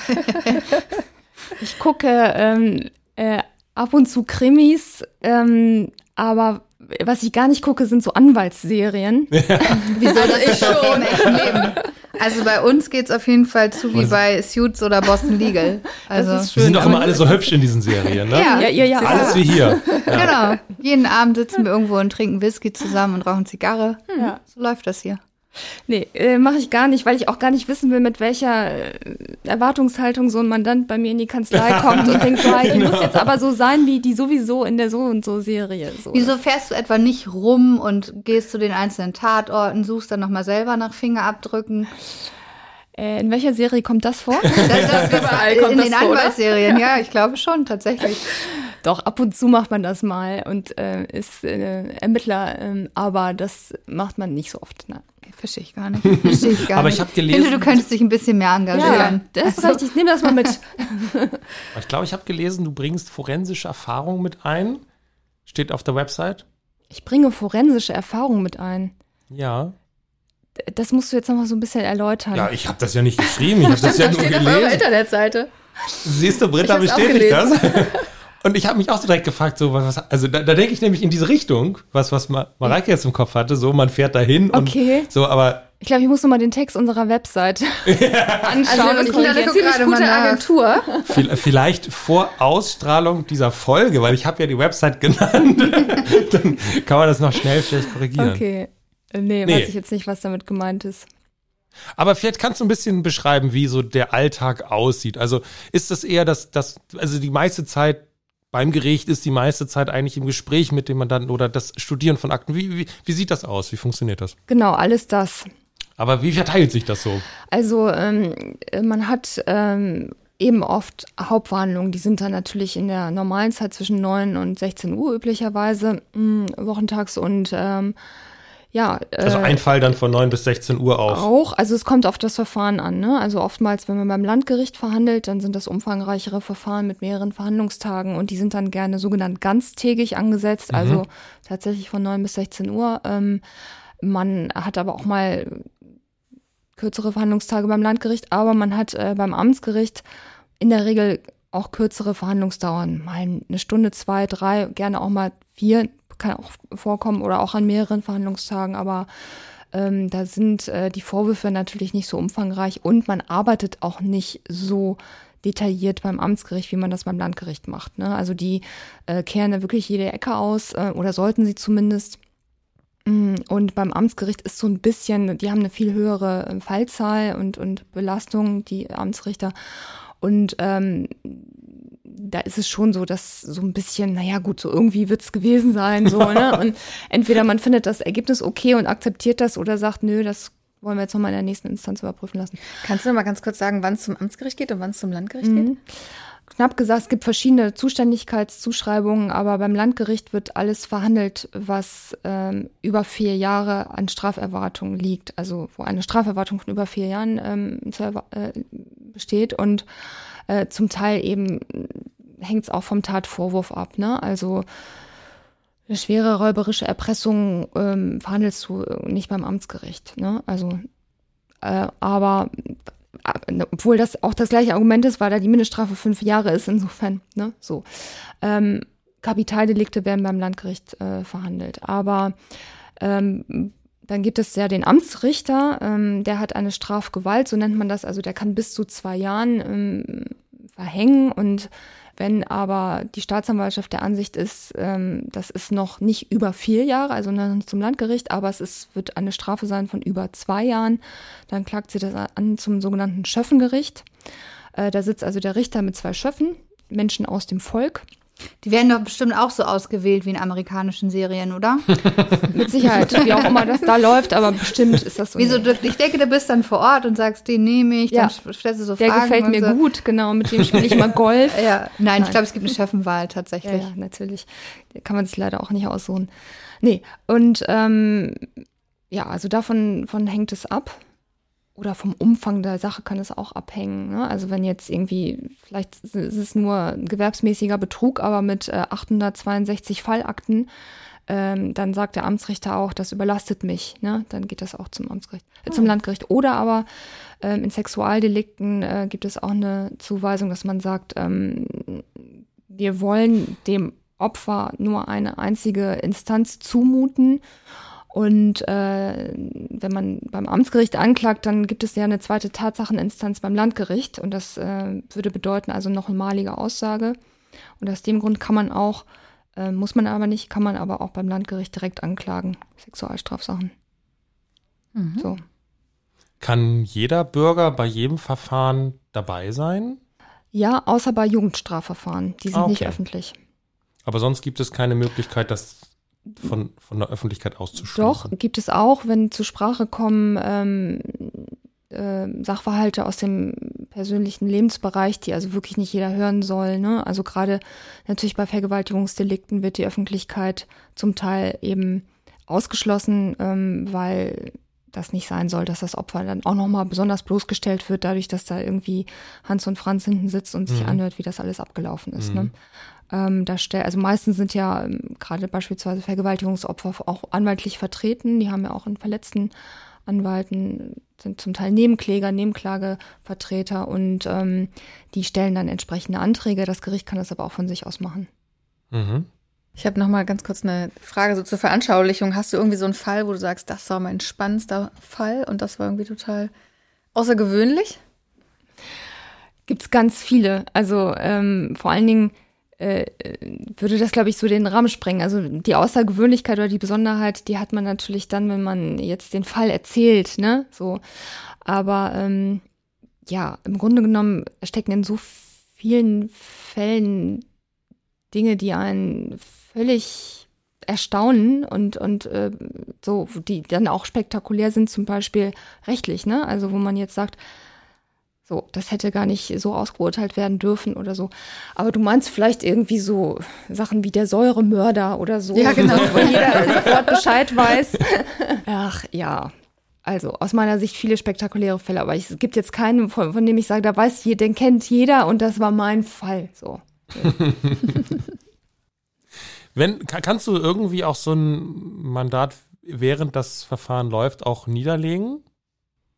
Speaker 1: [LAUGHS]
Speaker 2: Ich gucke ähm, äh, ab und zu Krimis, ähm, aber was ich gar nicht gucke, sind so Anwaltsserien. [LAUGHS] Ja.
Speaker 4: Wieso also ich schon echt leben. Also bei uns geht's auf jeden Fall zu wie bei Suits oder Boston Legal. Also
Speaker 1: das ist schön. Wir sind doch immer alle so hübsch in diesen Serien, ne?
Speaker 2: Ja, ja, ja. ja.
Speaker 1: Alles wie hier.
Speaker 4: Ja. Genau. Jeden Abend sitzen wir irgendwo und trinken Whisky zusammen und rauchen Zigarre. Ja. So läuft das hier.
Speaker 2: Nee, äh, mache ich gar nicht, weil ich auch gar nicht wissen will, mit welcher äh, Erwartungshaltung so ein Mandant bei mir in die Kanzlei [LAUGHS] kommt und denkt, so, hey, die genau. muss jetzt aber so sein, wie die sowieso in der so und so Serie. So.
Speaker 4: Wieso fährst du etwa nicht rum und gehst zu den einzelnen Tatorten, suchst dann nochmal selber nach Fingerabdrücken?
Speaker 2: Äh, in welcher Serie kommt das vor? [LAUGHS] Das,
Speaker 4: das [LAUGHS] überall kommt in das den Anwaltsserien, ja. ja, ich glaube schon, tatsächlich.
Speaker 2: Doch, ab und zu macht man das mal und äh, ist äh, Ermittler, äh, aber das macht man nicht so oft. Ne?
Speaker 4: Verstehe ich gar nicht. Verstehe
Speaker 1: ich [LAUGHS] gar aber ich habe gelesen.
Speaker 4: Finde, du könntest dich ein bisschen mehr engagieren. Ja,
Speaker 2: das ist also. richtig. Nimm das mal mit. [LAUGHS]
Speaker 1: ich glaube, ich habe gelesen, du bringst forensische Erfahrung mit ein. Steht auf der Website.
Speaker 2: Ich bringe forensische Erfahrung mit ein.
Speaker 1: Ja.
Speaker 2: Das musst du jetzt noch mal so ein bisschen erläutern.
Speaker 1: Ja, ich habe das ja nicht geschrieben. Ich habe [LAUGHS] das ja nur gelesen. Auf eurer
Speaker 4: Internetseite.
Speaker 1: Siehst du, Britta bestätigt das. Und ich habe mich auch so direkt gefragt, so was, also da, da denke ich nämlich in diese Richtung, was was Mareike jetzt im Kopf hatte, so man fährt dahin
Speaker 2: okay.
Speaker 1: und so, aber
Speaker 2: ich glaube, ich muss noch mal den Text unserer Website [LAUGHS] anschauen.
Speaker 4: Also, das ist eine ziemlich gute Agentur.
Speaker 1: Vielleicht vor Ausstrahlung dieser Folge, weil ich habe ja die Website genannt. [LAUGHS] Dann kann man das noch schnell vielleicht korrigieren.
Speaker 2: Okay. Äh, nee, nee, weiß ich jetzt nicht, was damit gemeint ist.
Speaker 1: Aber vielleicht kannst du ein bisschen beschreiben, wie so der Alltag aussieht. Also ist das eher das, das, also die meiste Zeit beim Gericht ist die meiste Zeit eigentlich im Gespräch mit dem Mandanten oder das Studieren von Akten. Wie, wie, wie sieht das aus? Wie funktioniert das?
Speaker 2: Genau, alles das.
Speaker 1: Aber wie verteilt sich das so?
Speaker 2: Also ähm, man hat ähm, eben oft Hauptverhandlungen, die sind dann natürlich in der normalen Zeit zwischen 9 und 16 Uhr üblicherweise, mh, wochentags und ähm, ja.
Speaker 1: Also ein äh, Fall dann von 9 bis 16 Uhr auch.
Speaker 2: Auch, also es kommt auf das Verfahren an. Ne? Also oftmals, wenn man beim Landgericht verhandelt, dann sind das umfangreichere Verfahren mit mehreren Verhandlungstagen und die sind dann gerne sogenannt ganztägig angesetzt, also mhm. tatsächlich von 9 bis 16 Uhr. Ähm, man hat aber auch mal kürzere Verhandlungstage beim Landgericht, aber man hat äh, beim Amtsgericht in der Regel auch kürzere Verhandlungsdauern. Mal eine Stunde, zwei, drei, gerne auch mal vier kann auch vorkommen oder auch an mehreren Verhandlungstagen, aber ähm, da sind äh, die Vorwürfe natürlich nicht so umfangreich und man arbeitet auch nicht so detailliert beim Amtsgericht, wie man das beim Landgericht macht. Ne? Also die äh, kehren da wirklich jede Ecke aus äh, oder sollten sie zumindest. Mm, und beim Amtsgericht ist so ein bisschen, die haben eine viel höhere äh, Fallzahl und, und Belastung, die Amtsrichter. Und ähm, da ist es schon so, dass so ein bisschen, naja gut, so irgendwie wird es gewesen sein, so, ne? [LAUGHS] Und entweder man findet das Ergebnis okay und akzeptiert das oder sagt, nö, das wollen wir jetzt nochmal in der nächsten Instanz überprüfen lassen.
Speaker 4: Kannst du noch mal ganz kurz sagen, wann es zum Amtsgericht geht und wann es zum Landgericht mhm. geht?
Speaker 2: Knapp gesagt, es gibt verschiedene Zuständigkeitszuschreibungen, aber beim Landgericht wird alles verhandelt, was ähm, über vier Jahre an Straferwartung liegt, also wo eine Straferwartung von über vier Jahren ähm, zu, äh, besteht und äh, zum Teil eben hängt es auch vom Tatvorwurf ab. Ne? Also eine schwere räuberische Erpressung ähm, verhandelst du nicht beim Amtsgericht. Ne? Also, äh, aber äh, obwohl das auch das gleiche Argument ist, weil da die Mindeststrafe fünf Jahre ist, insofern, ne, so. Ähm, Kapitaldelikte werden beim Landgericht äh, verhandelt. Aber ähm, dann gibt es ja den Amtsrichter, ähm, der hat eine Strafgewalt, so nennt man das, also der kann bis zu zwei Jahren ähm, verhängen und wenn aber die Staatsanwaltschaft der Ansicht ist, ähm, das ist noch nicht über vier Jahre, also noch nicht zum Landgericht, aber es ist, wird eine Strafe sein von über zwei Jahren, dann klagt sie das an zum sogenannten Schöffengericht. Äh, da sitzt also der Richter mit zwei Schöffen, Menschen aus dem Volk.
Speaker 4: Die werden doch bestimmt auch so ausgewählt wie in amerikanischen Serien, oder? [LAUGHS]
Speaker 2: Mit Sicherheit, wie auch immer das da läuft, aber bestimmt ist das so.
Speaker 4: Wieso, du, ich denke, du bist dann vor Ort und sagst, den nehme ich, ja. dann stellst du so
Speaker 2: Der
Speaker 4: Fragen.
Speaker 2: Der gefällt mir so. gut, genau, mit dem spiele ich mal Golf. [LAUGHS]
Speaker 4: ja. Nein, Nein. ich glaube, es gibt eine Chefenwahl tatsächlich. Ja,
Speaker 2: ja, natürlich. Da kann man sich leider auch nicht aussuchen. Nee, und ähm, ja, also davon von hängt es ab oder vom Umfang der Sache kann es auch abhängen. Ne? Also wenn jetzt irgendwie, vielleicht ist es nur ein gewerbsmäßiger Betrug, aber mit äh, 862 Fallakten, ähm, dann sagt der Amtsrichter auch, das überlastet mich. Ne? Dann geht das auch zum Amtsgericht, äh, zum ah. Landgericht. Oder aber ähm, in Sexualdelikten äh, gibt es auch eine Zuweisung, dass man sagt, ähm, wir wollen dem Opfer nur eine einzige Instanz zumuten. Und äh, wenn man beim Amtsgericht anklagt, dann gibt es ja eine zweite Tatsacheninstanz beim Landgericht. Und das äh, würde bedeuten also noch einmalige Aussage. Und aus dem Grund kann man auch, äh, muss man aber nicht, kann man aber auch beim Landgericht direkt anklagen, Sexualstrafsachen.
Speaker 1: Mhm. So. Kann jeder Bürger bei jedem Verfahren dabei sein?
Speaker 2: Ja, außer bei Jugendstrafverfahren. Die sind ah, okay. nicht öffentlich.
Speaker 1: Aber sonst gibt es keine Möglichkeit, das von, von der Öffentlichkeit auszuschließen.
Speaker 2: Doch, gibt es auch, wenn zur Sprache kommen ähm, äh, Sachverhalte aus dem persönlichen Lebensbereich, die also wirklich nicht jeder hören soll. Ne? Also gerade natürlich bei Vergewaltigungsdelikten wird die Öffentlichkeit zum Teil eben ausgeschlossen, ähm, weil das nicht sein soll, dass das Opfer dann auch nochmal besonders bloßgestellt wird, dadurch, dass da irgendwie Hans und Franz hinten sitzt und sich mhm. anhört, wie das alles abgelaufen ist. Ne? Mhm. Ne? Ähm, da stell, also meistens sind ja ähm, gerade beispielsweise Vergewaltigungsopfer auch anwaltlich vertreten. Die haben ja auch einen verletzten Anwalten, sind zum Teil Nebenkläger, Nebenklagevertreter und ähm, die stellen dann entsprechende Anträge. Das Gericht kann das aber auch von sich aus machen.
Speaker 3: Mhm. Ich habe noch mal ganz kurz eine Frage so zur Veranschaulichung. Hast du irgendwie so einen Fall, wo du sagst, das war mein spannendster Fall und das war irgendwie total außergewöhnlich?
Speaker 2: Gibt es ganz viele. Also ähm, vor allen Dingen äh, würde das, glaube ich, so den Rahmen sprengen. Also die Außergewöhnlichkeit oder die Besonderheit, die hat man natürlich dann, wenn man jetzt den Fall erzählt, ne? So. Aber ähm, ja, im Grunde genommen stecken in so vielen Fällen Dinge, die einen völlig erstaunen und, und äh, so, die dann auch spektakulär sind, zum Beispiel rechtlich, ne? Also wo man jetzt sagt, so, das hätte gar nicht so ausgeurteilt werden dürfen oder so. Aber du meinst vielleicht irgendwie so Sachen wie der Säuremörder oder so.
Speaker 3: Ja, genau.
Speaker 2: Wo jeder [LAUGHS] sofort Bescheid weiß. [LAUGHS] Ach ja. Also aus meiner Sicht viele spektakuläre Fälle, aber es gibt jetzt keinen, von, von dem ich sage, da weiß jeder, den kennt jeder und das war mein Fall. So. [LAUGHS]
Speaker 1: Wenn, kannst du irgendwie auch so ein Mandat, während das Verfahren läuft, auch niederlegen?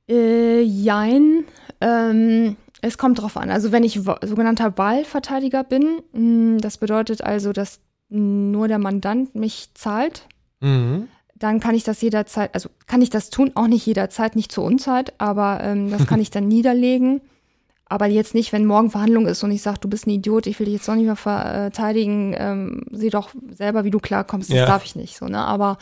Speaker 2: Äh, jein. Ähm, es kommt drauf an. Also wenn ich sogenannter Wahlverteidiger bin, mh, hm, das bedeutet also, dass nur der Mandant mich zahlt. Mhm. Dann kann ich das jederzeit, also kann ich das tun, auch nicht jederzeit, nicht zur Unzeit, aber ähm, das kann ich dann [LAUGHS] niederlegen. Aber jetzt nicht, wenn morgen Verhandlung ist und ich sage, du bist ein Idiot, ich will dich jetzt doch nicht mehr verteidigen, ähm, sieh doch selber, wie du klarkommst, das ja. darf ich nicht so, ne? Aber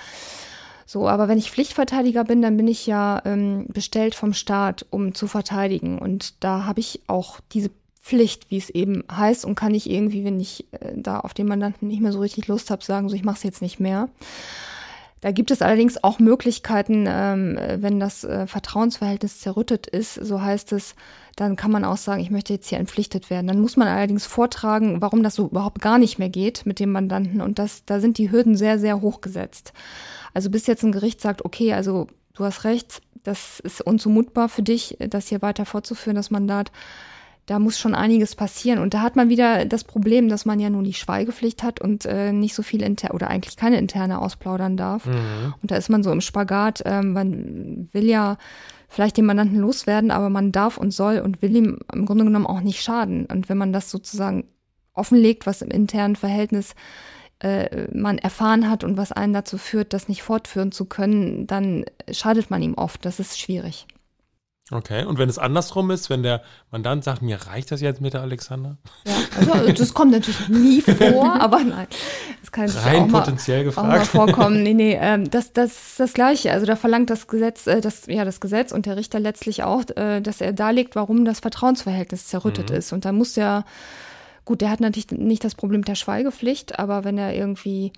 Speaker 2: so, aber wenn ich Pflichtverteidiger bin, dann bin ich ja ähm, bestellt vom Staat, um zu verteidigen. Und da habe ich auch diese Pflicht, wie es eben heißt, und kann ich irgendwie, wenn ich äh, da auf den Mandanten nicht mehr so richtig Lust habe, sagen, so ich mache es jetzt nicht mehr. Da gibt es allerdings auch Möglichkeiten, ähm, wenn das äh, Vertrauensverhältnis zerrüttet ist, so heißt es, dann kann man auch sagen, ich möchte jetzt hier entpflichtet werden. Dann muss man allerdings vortragen, warum das so überhaupt gar nicht mehr geht mit dem Mandanten. Und das, da sind die Hürden sehr, sehr hoch gesetzt. Also bis jetzt ein Gericht sagt, okay, also du hast recht, das ist unzumutbar für dich, das hier weiter fortzuführen, das Mandat. Da muss schon einiges passieren. Und da hat man wieder das Problem, dass man ja nun die Schweigepflicht hat und äh, nicht so viel inter oder eigentlich keine interne ausplaudern darf. Mhm. Und da ist man so im Spagat. Ähm, man will ja vielleicht den Mandanten loswerden, aber man darf und soll und will ihm im Grunde genommen auch nicht schaden. Und wenn man das sozusagen offenlegt, was im internen Verhältnis äh, man erfahren hat und was einen dazu führt, das nicht fortführen zu können, dann schadet man ihm oft. Das ist schwierig.
Speaker 1: Okay, und wenn es andersrum ist, wenn der Mandant sagt, mir reicht das jetzt mit der Alexander?
Speaker 2: Ja, also das kommt natürlich nie [LAUGHS] vor, aber nein, das kann
Speaker 1: Rein auch potenziell mal, gefragt. Auch mal
Speaker 2: vorkommen. Nee, nee, ähm, [LAUGHS] das, das ist das Gleiche. Also da verlangt das Gesetz, äh, das, ja, das Gesetz und der Richter letztlich auch, äh, dass er darlegt, warum das Vertrauensverhältnis zerrüttet mhm. ist. Und da muss ja Gut, der hat natürlich nicht das Problem der Schweigepflicht, aber wenn er irgendwie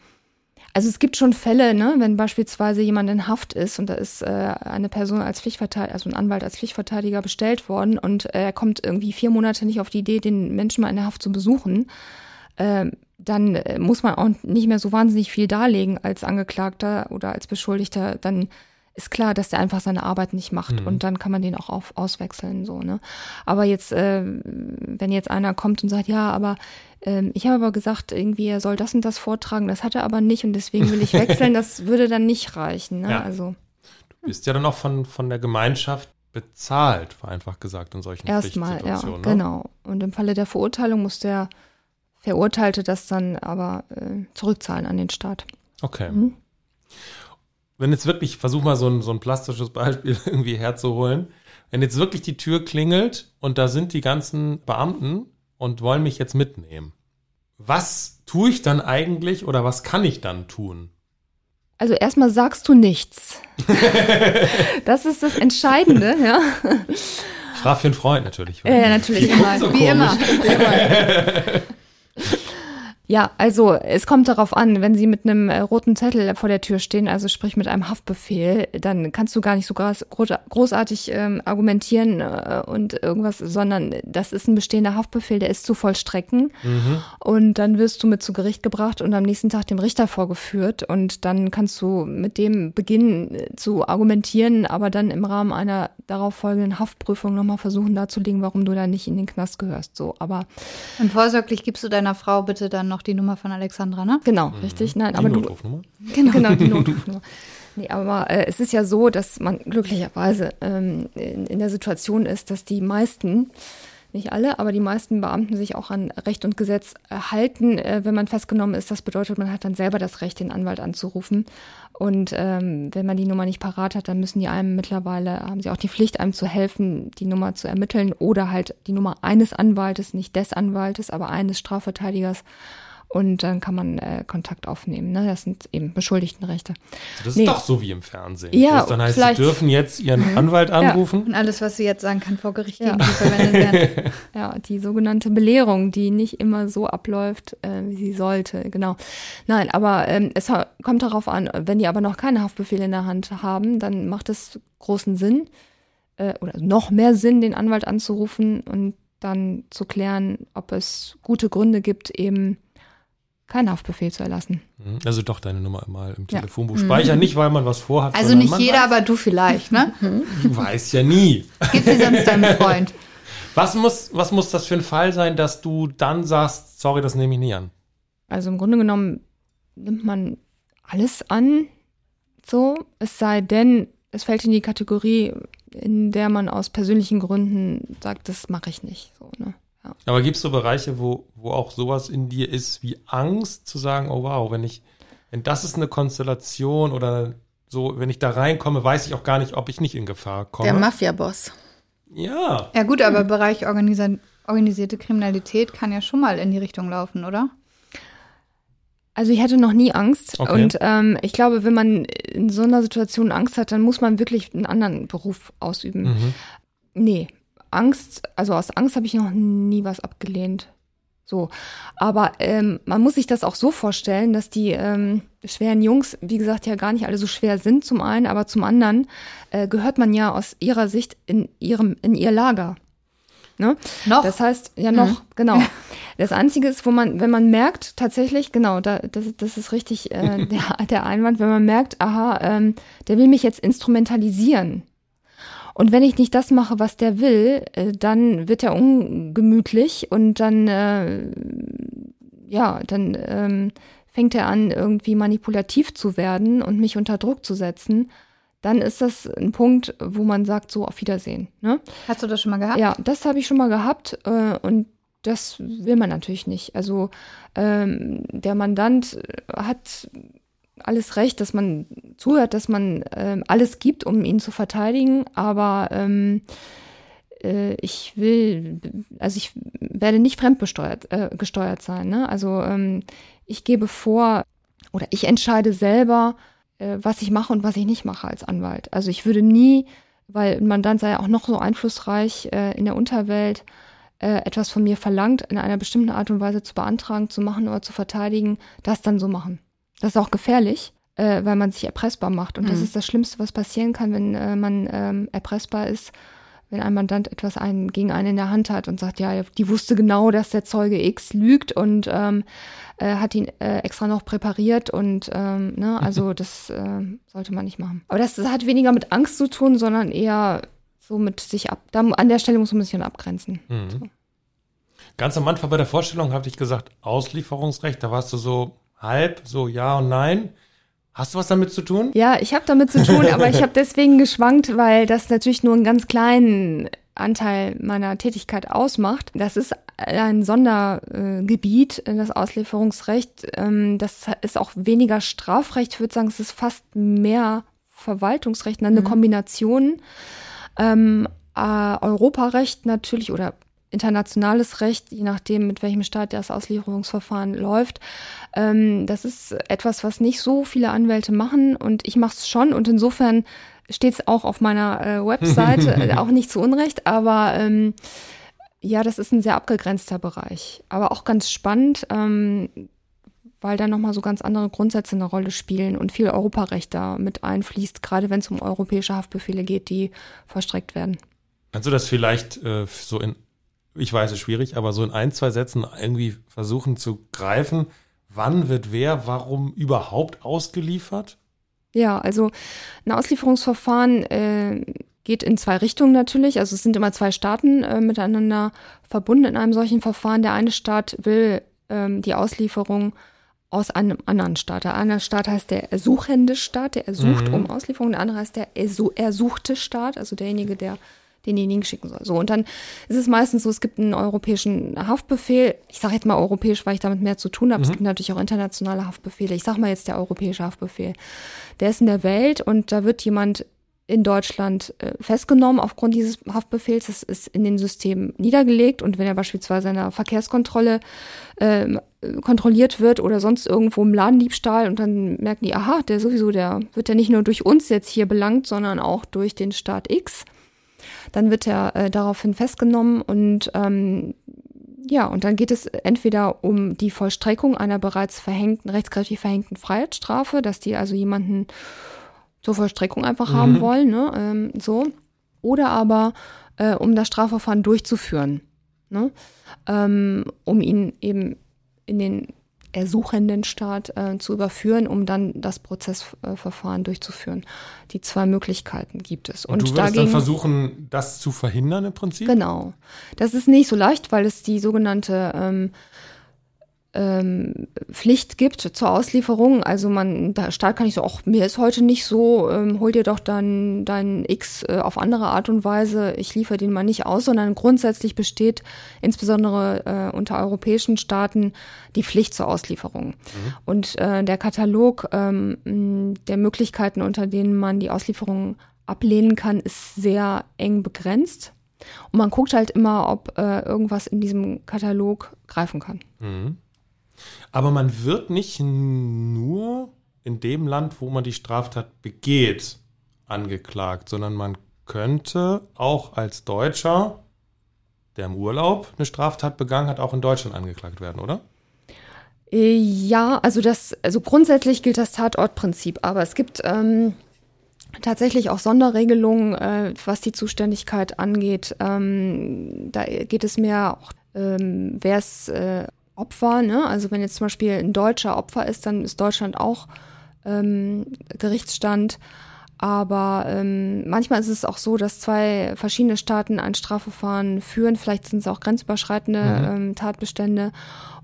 Speaker 2: also es gibt schon Fälle, ne, wenn beispielsweise jemand in Haft ist und da ist äh, eine Person als Pflichtverteidiger, also ein Anwalt als Pflichtverteidiger bestellt worden und er kommt irgendwie vier Monate nicht auf die Idee, den Menschen mal in der Haft zu besuchen, äh, dann äh, muss man auch nicht mehr so wahnsinnig viel darlegen als Angeklagter oder als Beschuldigter. Dann ist klar, dass der einfach seine Arbeit nicht macht mhm. und dann kann man den auch auf, auswechseln so ne. Aber jetzt, äh, wenn jetzt einer kommt und sagt, ja, aber äh, ich habe aber gesagt, irgendwie er soll das und das vortragen, das hat er aber nicht und deswegen will ich [LAUGHS] wechseln, das würde dann nicht reichen. Ne? Ja. Also
Speaker 1: du bist ja dann auch von von der Gemeinschaft bezahlt, vereinfacht gesagt in solchen
Speaker 2: Erstmal, ja, ne? genau. Und im Falle der Verurteilung muss der Verurteilte das dann aber äh, zurückzahlen an den Staat.
Speaker 1: Okay. Mhm wenn jetzt wirklich, versuch mal so ein, so ein plastisches Beispiel [LAUGHS] irgendwie herzuholen, wenn jetzt wirklich die Tür klingelt und da sind die ganzen Beamten und wollen mich jetzt mitnehmen, was tue ich dann eigentlich oder was kann ich dann tun?
Speaker 2: Also erstmal sagst du nichts. [LAUGHS] das ist das Entscheidende, [LAUGHS] ja.
Speaker 1: Frage für einen Freund natürlich.
Speaker 2: Ja, natürlich, immer. So wie immer. Wie immer. Ja, also es kommt darauf an, wenn Sie mit einem äh, roten Zettel vor der Tür stehen, also sprich mit einem Haftbefehl, dann kannst du gar nicht so groß, großartig ähm, argumentieren äh, und irgendwas, sondern das ist ein bestehender Haftbefehl, der ist zu vollstrecken. Mhm. Und dann wirst du mit zu Gericht gebracht und am nächsten Tag dem Richter vorgeführt und dann kannst du mit dem beginnen äh, zu argumentieren, aber dann im Rahmen einer darauf folgenden Haftprüfung nochmal versuchen darzulegen, warum du da nicht in den Knast gehörst. So, aber.
Speaker 4: Und vorsorglich gibst du deiner Frau bitte dann noch die Nummer von Alexandra, ne?
Speaker 2: Genau, mhm. richtig. Nein,
Speaker 1: die aber Notrufnummer?
Speaker 2: Du, genau, genau, [LAUGHS] die Notrufnummer. Nee, aber äh, es ist ja so, dass man glücklicherweise ähm, in, in der Situation ist, dass die meisten nicht alle, aber die meisten Beamten sich auch an Recht und Gesetz halten, äh, wenn man festgenommen ist. Das bedeutet, man hat dann selber das Recht, den Anwalt anzurufen. Und ähm, wenn man die Nummer nicht parat hat, dann müssen die einem mittlerweile, haben sie auch die Pflicht, einem zu helfen, die Nummer zu ermitteln oder halt die Nummer eines Anwaltes, nicht des Anwaltes, aber eines Strafverteidigers und dann kann man äh, Kontakt aufnehmen. Ne? Das sind eben Beschuldigtenrechte.
Speaker 1: Das nee. ist doch so wie im Fernsehen. Ja, dann heißt, sie dürfen jetzt ihren mhm. Anwalt anrufen.
Speaker 4: Ja. Und alles, was sie jetzt sagen, kann vor Gericht ja. gegen sie verwendet werden. [LAUGHS]
Speaker 2: ja, die sogenannte Belehrung, die nicht immer so abläuft, äh, wie sie sollte. Genau. Nein, aber ähm, es kommt darauf an, wenn die aber noch keine Haftbefehle in der Hand haben, dann macht es großen Sinn äh, oder noch mehr Sinn, den Anwalt anzurufen und dann zu klären, ob es gute Gründe gibt, eben keinen Haftbefehl zu erlassen.
Speaker 1: Mhm. Also doch deine Nummer mal im Telefonbuch ja. speichern, nicht weil man was vorhat.
Speaker 4: Also nicht jeder, weiß. aber du vielleicht, ne? [LAUGHS]
Speaker 1: Du weißt ja nie.
Speaker 4: Gib sie sonst deinem Freund. [LAUGHS]
Speaker 1: Was muss, was muss das für ein Fall sein, dass du dann sagst, sorry, das nehme ich nie an?
Speaker 2: Also im Grunde genommen nimmt man alles an, so, es sei denn, es fällt in die Kategorie, in der man aus persönlichen Gründen sagt, das mache ich nicht. So, ne?
Speaker 1: Ja. Aber gibt es so Bereiche, wo, wo auch sowas in dir ist wie Angst zu sagen, oh wow, wenn ich, wenn das ist eine Konstellation oder so, wenn ich da reinkomme, weiß ich auch gar nicht, ob ich nicht in Gefahr komme.
Speaker 4: Der Mafia-Boss.
Speaker 1: Ja.
Speaker 4: Ja gut, aber Bereich organisi organisierte Kriminalität kann ja schon mal in die Richtung laufen, oder?
Speaker 2: Also ich hatte noch nie Angst okay. und ähm, ich glaube, wenn man in so einer Situation Angst hat, dann muss man wirklich einen anderen Beruf ausüben. Mhm. Nee, Angst, also aus Angst habe ich noch nie was abgelehnt. So. Aber ähm, man muss sich das auch so vorstellen, dass die ähm, schweren Jungs, wie gesagt, ja gar nicht alle so schwer sind, zum einen, aber zum anderen äh, gehört man ja aus ihrer Sicht in ihrem, in ihr Lager. Ne? Noch? Das heißt, ja noch, mhm. genau. [LAUGHS] Das Einzige ist, wo man, wenn man merkt, tatsächlich, genau, da, das, das ist richtig äh, [LAUGHS] der, der Einwand, wenn man merkt, aha, ähm, der will mich jetzt instrumentalisieren. Und wenn ich nicht das mache, was der will, äh, dann wird er ungemütlich und dann, äh, ja, dann ähm, fängt er an, irgendwie manipulativ zu werden und mich unter Druck zu setzen. Dann ist das ein Punkt, wo man sagt, so auf Wiedersehen. Ne?
Speaker 4: Hast du das schon mal gehabt?
Speaker 2: Ja, das habe ich schon mal gehabt äh, und das will man natürlich nicht. Also ähm, der Mandant hat alles recht, dass man zuhört, dass man ähm, alles gibt, um ihn zu verteidigen, aber ähm, äh, ich will, also ich werde nicht fremdbesteuert äh, gesteuert sein. Ne? Also ähm, ich gebe vor oder ich entscheide selber, äh, was ich mache und was ich nicht mache als Anwalt. Also ich würde nie, weil ein Mandant sei ja auch noch so einflussreich äh, in der Unterwelt, äh, etwas von mir verlangt, in einer bestimmten Art und Weise zu beantragen, zu machen oder zu verteidigen, das dann so machen. Das ist auch gefährlich, äh, weil man sich erpressbar macht. Und mhm. das ist das Schlimmste, was passieren kann, wenn äh, man ähm, erpressbar ist, wenn ein Mandant etwas einen, gegen einen in der Hand hat und sagt, ja, die wusste genau, dass der Zeuge X lügt und ähm, äh, hat ihn äh, extra noch präpariert und ähm, ne, [LAUGHS] also das äh, sollte man nicht machen. Aber das, das hat weniger mit Angst zu tun, sondern eher so mit sich ab. Da, an der Stelle muss man sich dann abgrenzen. Mhm. So.
Speaker 1: Ganz am Anfang bei der Vorstellung habe ich gesagt, Auslieferungsrecht, da warst du so halb, so ja und nein. Hast du was damit zu tun?
Speaker 2: Ja, ich habe damit zu tun, aber ich habe [LAUGHS] deswegen geschwankt, weil das natürlich nur einen ganz kleinen Anteil meiner Tätigkeit ausmacht. Das ist ein Sondergebiet, das Auslieferungsrecht. Ähm, das ist auch weniger Strafrecht. Ich würde sagen, es ist fast mehr Verwaltungsrecht, eine mhm. Kombination. Ähm, äh, Europarecht natürlich oder internationales Recht, je nachdem, mit welchem Staat das Auslieferungsverfahren läuft. Ähm, das ist etwas, was nicht so viele Anwälte machen und ich mache es schon und insofern steht es auch auf meiner äh, Webseite, [LAUGHS] äh, auch nicht zu Unrecht, aber ähm, ja, das ist ein sehr abgegrenzter Bereich, aber auch ganz spannend, ähm, weil da nochmal so ganz andere Grundsätze eine Rolle spielen und viel Europarecht da mit einfließt, gerade wenn es um europäische Haftbefehle geht, die verstreckt werden.
Speaker 1: Kannst du das vielleicht äh, so in ich weiß, es ist schwierig, aber so in ein, zwei Sätzen irgendwie versuchen zu greifen, wann wird wer, warum überhaupt ausgeliefert?
Speaker 2: Ja, also ein Auslieferungsverfahren äh, geht in zwei Richtungen natürlich. Also es sind immer zwei Staaten äh, miteinander verbunden in einem solchen Verfahren. Der eine Staat will ähm, die Auslieferung aus einem anderen Staat. Der eine Staat heißt der ersuchende Staat, der ersucht mhm. um Auslieferung. Der andere heißt der ersuchte Staat, also derjenige, der denjenigen schicken soll. So, und dann ist es meistens so, es gibt einen europäischen Haftbefehl. Ich sage jetzt mal europäisch, weil ich damit mehr zu tun habe. Mhm. Es gibt natürlich auch internationale Haftbefehle. Ich sage mal jetzt der europäische Haftbefehl. Der ist in der Welt und da wird jemand in Deutschland äh, festgenommen aufgrund dieses Haftbefehls. Das ist in den Systemen niedergelegt und wenn er beispielsweise in der Verkehrskontrolle äh, kontrolliert wird oder sonst irgendwo im Ladendiebstahl und dann merken die, aha, der sowieso, der wird ja nicht nur durch uns jetzt hier belangt, sondern auch durch den Staat X dann wird er äh, daraufhin festgenommen und ähm, ja, und dann geht es entweder um die Vollstreckung einer bereits verhängten, rechtskräftig verhängten Freiheitsstrafe, dass die also jemanden zur Vollstreckung einfach mhm. haben wollen, ne, ähm, so, oder aber äh, um das Strafverfahren durchzuführen, ne, ähm, um ihn eben in den ersuchenden Staat äh, zu überführen, um dann das Prozessverfahren durchzuführen. Die zwei Möglichkeiten gibt es.
Speaker 1: Und, Und du würdest dagegen, dann versuchen, das zu verhindern im Prinzip?
Speaker 2: Genau. Das ist nicht so leicht, weil es die sogenannte ähm, ähm, Pflicht gibt zur Auslieferung. Also man, der Staat kann nicht so, ach, mir ist heute nicht so, ähm, hol dir doch dann dein X äh, auf andere Art und Weise, ich liefere den mal nicht aus, sondern grundsätzlich besteht insbesondere äh, unter europäischen Staaten die Pflicht zur Auslieferung. Mhm. Und äh, der Katalog ähm, der Möglichkeiten, unter denen man die Auslieferung ablehnen kann, ist sehr eng begrenzt. Und man guckt halt immer, ob äh, irgendwas in diesem Katalog greifen kann. Mhm.
Speaker 1: Aber man wird nicht nur in dem Land, wo man die Straftat begeht, angeklagt, sondern man könnte auch als Deutscher, der im Urlaub eine Straftat begangen hat, auch in Deutschland angeklagt werden, oder?
Speaker 2: Ja, also das, also grundsätzlich gilt das Tatortprinzip, aber es gibt ähm, tatsächlich auch Sonderregelungen, äh, was die Zuständigkeit angeht. Ähm, da geht es mehr auch, ähm, wer es äh, Opfer. Ne? Also wenn jetzt zum Beispiel ein deutscher Opfer ist, dann ist Deutschland auch ähm, Gerichtsstand. Aber ähm, manchmal ist es auch so, dass zwei verschiedene Staaten ein Strafverfahren führen. Vielleicht sind es auch grenzüberschreitende mhm. ähm, Tatbestände.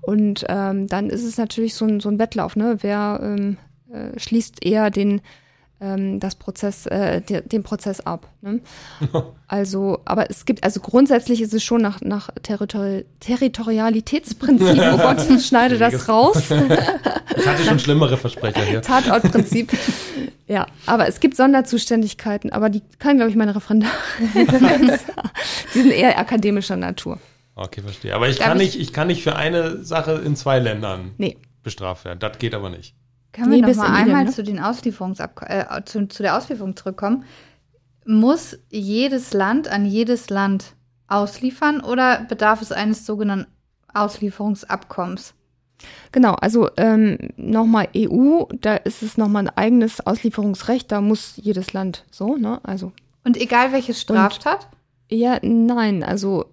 Speaker 2: Und ähm, dann ist es natürlich so ein, so ein Wettlauf. Ne? Wer ähm, äh, schließt eher den ähm, das Prozess, äh, den Prozess ab. Ne? [LAUGHS] also, aber es gibt, also grundsätzlich ist es schon nach, nach Territori Territorialitätsprinzip, [LAUGHS] oh Gott, ich schneide das raus. [LAUGHS]
Speaker 1: ich hatte schon schlimmere Versprecher hier.
Speaker 2: Tatortprinzip. Ja, aber es gibt Sonderzuständigkeiten, aber die kann, glaube ich, meine Referendarin. die sind eher akademischer Natur.
Speaker 1: Okay, verstehe. Aber ich kann, nicht, ich kann nicht für eine Sache in zwei Ländern nee. bestraft werden. Das geht aber nicht.
Speaker 4: Können wir nee, noch mal einmal ne? zu, den Auslieferungsab äh, zu, zu der Auslieferung zurückkommen? Muss jedes Land an jedes Land ausliefern oder bedarf es eines sogenannten Auslieferungsabkommens?
Speaker 2: Genau, also ähm, nochmal EU, da ist es nochmal ein eigenes Auslieferungsrecht, da muss jedes Land so, ne? Also.
Speaker 4: Und egal welche Straftat?
Speaker 2: Ja, nein, also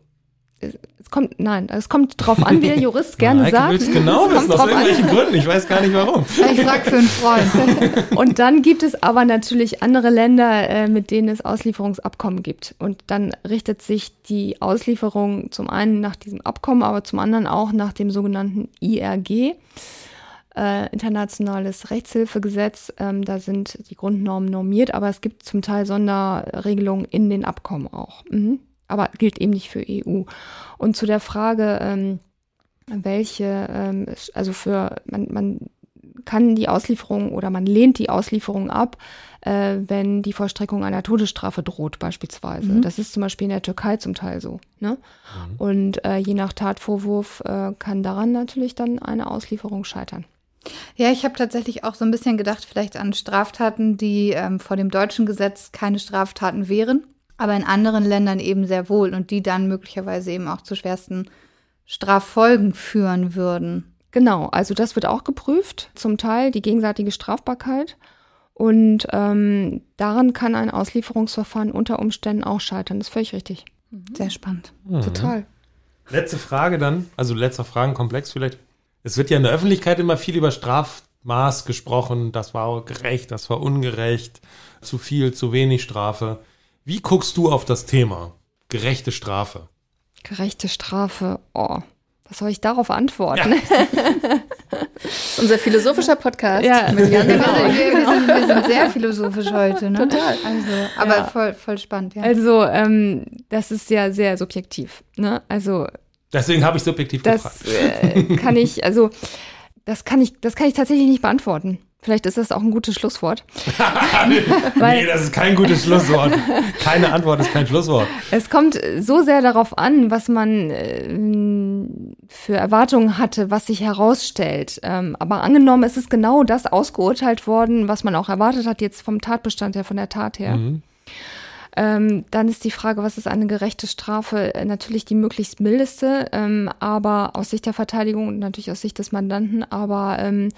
Speaker 2: es kommt, nein, es kommt drauf an, wie der Jurist [LAUGHS] gerne
Speaker 1: Mareike
Speaker 2: sagt.
Speaker 1: will's genau wissen, aus irgendwelchen an. Gründen. Ich weiß gar nicht warum.
Speaker 4: Ich frage für einen Freund. [LAUGHS]
Speaker 2: Und dann gibt es aber natürlich andere Länder, äh, mit denen es Auslieferungsabkommen gibt. Und dann richtet sich die Auslieferung zum einen nach diesem Abkommen, aber zum anderen auch nach dem sogenannten IRG. Äh, internationales Rechtshilfegesetz. Ähm, da sind die Grundnormen normiert, aber es gibt zum Teil Sonderregelungen in den Abkommen auch. Mhm aber gilt eben nicht für EU. Und zu der Frage, ähm, welche, ähm, also für, man, man kann die Auslieferung oder man lehnt die Auslieferung ab, äh, wenn die Vollstreckung einer Todesstrafe droht, beispielsweise. Mhm. Das ist zum Beispiel in der Türkei zum Teil so. Ne? Mhm. Und äh, je nach Tatvorwurf äh, kann daran natürlich dann eine Auslieferung scheitern.
Speaker 4: Ja, ich habe tatsächlich auch so ein bisschen gedacht, vielleicht an Straftaten, die ähm, vor dem deutschen Gesetz keine Straftaten wären aber in anderen Ländern eben sehr wohl und die dann möglicherweise eben auch zu schwersten Straffolgen führen würden.
Speaker 2: Genau, also das wird auch geprüft, zum Teil die gegenseitige Strafbarkeit. Und ähm, daran kann ein Auslieferungsverfahren unter Umständen auch scheitern. Das ist völlig richtig.
Speaker 4: Mhm. Sehr spannend.
Speaker 2: Mhm. Total.
Speaker 1: Letzte Frage dann, also letzter Fragenkomplex vielleicht. Es wird ja in der Öffentlichkeit immer viel über Strafmaß gesprochen. Das war gerecht, das war ungerecht, zu viel, zu wenig Strafe. Wie guckst du auf das Thema gerechte Strafe?
Speaker 2: Gerechte Strafe, oh. Was soll ich darauf antworten? Ja. [LAUGHS]
Speaker 3: das ist unser philosophischer Podcast.
Speaker 4: Ja, mit Jan genau. wir, wir, sind, wir, sind, sehr [LAUGHS] philosophisch heute. Ne?
Speaker 3: Total.
Speaker 4: Also, aber ja. voll, voll spannend. Ja.
Speaker 2: Also, ähm, das ist ja sehr subjektiv. Ne? Also,
Speaker 1: Deswegen habe ich subjektiv
Speaker 2: das,
Speaker 1: gefragt.
Speaker 2: Äh, kann ich, also, das kann ich, das kann ich tatsächlich nicht beantworten. Vielleicht ist das auch ein gutes Schlusswort. [LAUGHS]
Speaker 1: nee, [LAUGHS] das ist kein gutes Schlusswort. Keine Antwort ist kein Schlusswort.
Speaker 2: Es kommt so sehr darauf an, was man äh, für Erwartungen hatte, was sich herausstellt. Ähm, aber angenommen, es ist genau das ausgeurteilt worden, was man auch erwartet hat, jetzt vom Tatbestand her, von der Tat her. Mhm. Ähm, dann ist die Frage, was ist eine gerechte Strafe? Äh, natürlich die möglichst mildeste, ähm, aber aus Sicht der Verteidigung und natürlich aus Sicht des Mandanten, aber ähm,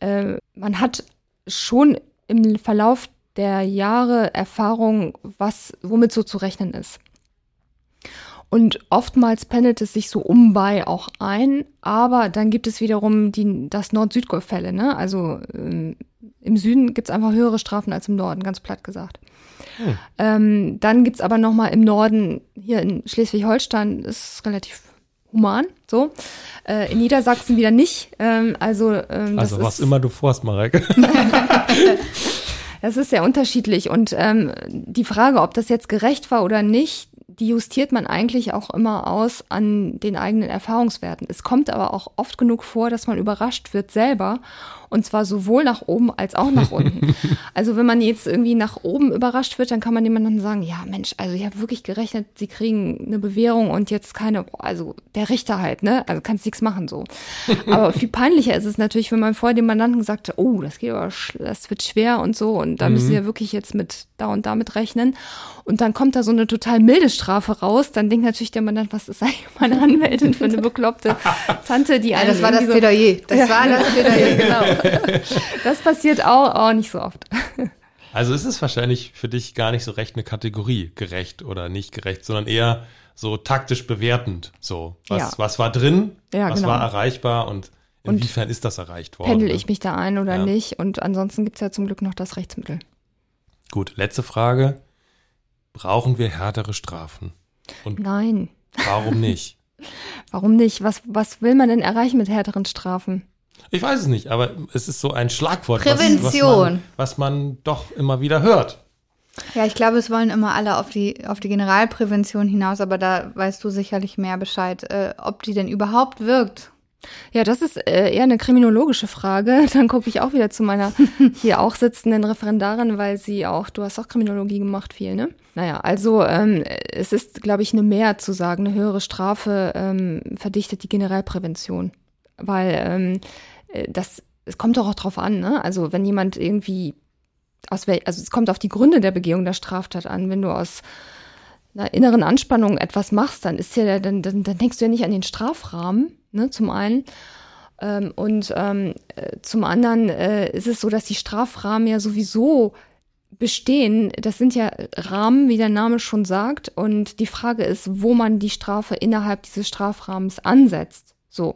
Speaker 2: äh, man hat schon im Verlauf der Jahre Erfahrung, was, womit so zu rechnen ist. Und oftmals pendelt es sich so um bei auch ein, aber dann gibt es wiederum die, das Nord-Süd-Gefälle. Ne? Also ähm, im Süden gibt es einfach höhere Strafen als im Norden, ganz platt gesagt. Hm. Ähm, dann gibt es aber noch mal im Norden, hier in Schleswig-Holstein, ist relativ human, so. Äh, in Niedersachsen wieder nicht. Ähm, also, ähm,
Speaker 1: also was ist, immer du vorst, Marek. [LAUGHS]
Speaker 2: das ist sehr unterschiedlich. Und ähm, die Frage, ob das jetzt gerecht war oder nicht, die justiert man eigentlich auch immer aus an den eigenen Erfahrungswerten. Es kommt aber auch oft genug vor, dass man überrascht wird selber und zwar sowohl nach oben als auch nach unten. [LAUGHS] also wenn man jetzt irgendwie nach oben überrascht wird, dann kann man jemandem sagen, ja Mensch, also ich habe wirklich gerechnet, sie kriegen eine Bewährung und jetzt keine, also der Richter halt, ne? Also kannst nichts machen so. [LAUGHS] Aber viel peinlicher ist es natürlich, wenn man vor dem Mandanten sagt, oh, das geht aber, das wird schwer und so und da mhm. müssen wir wirklich jetzt mit da und damit rechnen. Und dann kommt da so eine total milde Strafe raus, dann denkt natürlich der Mandant, was ist eigentlich meine Anwältin für eine bekloppte [LAUGHS] Tante, die
Speaker 4: ja, das war das Plädoyer. Das ja. war das Plädoyer, genau. [LAUGHS]
Speaker 2: das passiert auch, auch nicht so oft.
Speaker 1: Also ist es wahrscheinlich für dich gar nicht so recht eine Kategorie, gerecht oder nicht gerecht, sondern eher so taktisch bewertend. So, was, ja. was war drin, ja, was genau. war erreichbar und inwiefern und ist das erreicht worden?
Speaker 2: Pendel ne? ich mich da ein oder ja. nicht? Und ansonsten gibt es ja zum Glück noch das Rechtsmittel.
Speaker 1: Gut, letzte Frage. Brauchen wir härtere Strafen?
Speaker 2: Und Nein.
Speaker 1: Warum nicht? [LAUGHS]
Speaker 2: warum nicht? Was, was will man denn erreichen mit härteren Strafen?
Speaker 1: Ich weiß es nicht, aber es ist so ein Schlagwort,
Speaker 4: Prävention.
Speaker 1: Was, was, man, was man doch immer wieder hört.
Speaker 4: Ja, ich glaube, es wollen immer alle auf die, auf die Generalprävention hinaus, aber da weißt du sicherlich mehr Bescheid, äh, ob die denn überhaupt wirkt.
Speaker 2: Ja, das ist äh, eher eine kriminologische Frage. [LAUGHS] Dann gucke ich auch wieder zu meiner [LAUGHS] hier auch sitzenden Referendarin, weil sie auch, du hast auch Kriminologie gemacht, viel, ne? Naja, also ähm, es ist, glaube ich, eine mehr zu sagen, eine höhere Strafe ähm, verdichtet die Generalprävention. Weil ähm, äh, das, es kommt doch auch drauf an, ne? Also wenn jemand irgendwie aus wel also es kommt auf die Gründe der Begehung der Straftat an. Wenn du aus einer inneren Anspannung etwas machst, dann ist ja, dann, dann, dann denkst du ja nicht an den Strafrahmen, ne, zum einen. Ähm, und ähm, äh, zum anderen äh, ist es so, dass die Strafrahmen ja sowieso bestehen, das sind ja Rahmen, wie der Name schon sagt. Und die Frage ist, wo man die Strafe innerhalb dieses Strafrahmens ansetzt. So.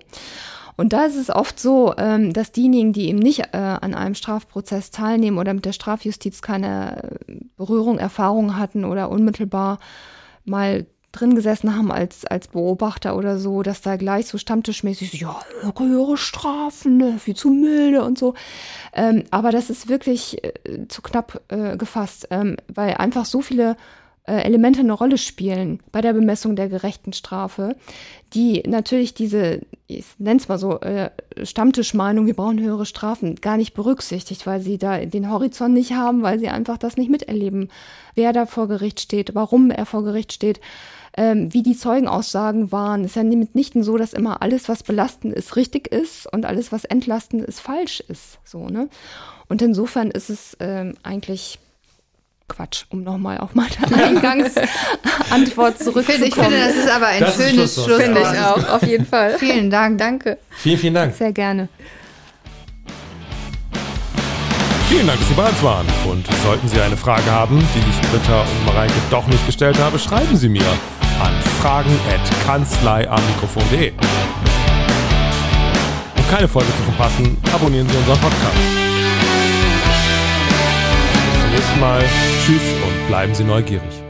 Speaker 2: Und da ist es oft so, ähm, dass diejenigen, die eben nicht äh, an einem Strafprozess teilnehmen oder mit der Strafjustiz keine Berührung, Erfahrung hatten oder unmittelbar mal drin gesessen haben als, als Beobachter oder so, dass da gleich so stammtischmäßig so, ja, höhere Strafen, ne, viel zu milde und so. Ähm, aber das ist wirklich äh, zu knapp äh, gefasst, ähm, weil einfach so viele äh, Elemente eine Rolle spielen bei der Bemessung der gerechten Strafe, die natürlich diese, ich nenne es mal so, äh, Stammtischmeinung, wir brauchen höhere Strafen, gar nicht berücksichtigt, weil sie da den Horizont nicht haben, weil sie einfach das nicht miterleben, wer da vor Gericht steht, warum er vor Gericht steht ähm, wie die Zeugenaussagen waren. Es ist ja mitnichten so, dass immer alles, was belastend ist, richtig ist und alles, was entlastend ist, falsch ist. So, ne? Und insofern ist es ähm, eigentlich Quatsch, um nochmal auf meine [LAUGHS] Eingangsantwort zurückzukommen.
Speaker 4: Ich finde, das ist aber ein das schönes Schlusswort.
Speaker 3: Finde ich auch, auf jeden Fall.
Speaker 4: Vielen Dank. Danke.
Speaker 1: Vielen, vielen Dank.
Speaker 2: Sehr gerne.
Speaker 1: Vielen Dank, dass Sie bei uns waren. Und sollten Sie eine Frage haben, die ich Britta und Mareike doch nicht gestellt habe, schreiben Sie mir an fragen.kanzleiamikrofon.de. Um keine Folge zu verpassen, abonnieren Sie unseren Podcast. Bis zum nächsten Mal. Tschüss und bleiben Sie neugierig.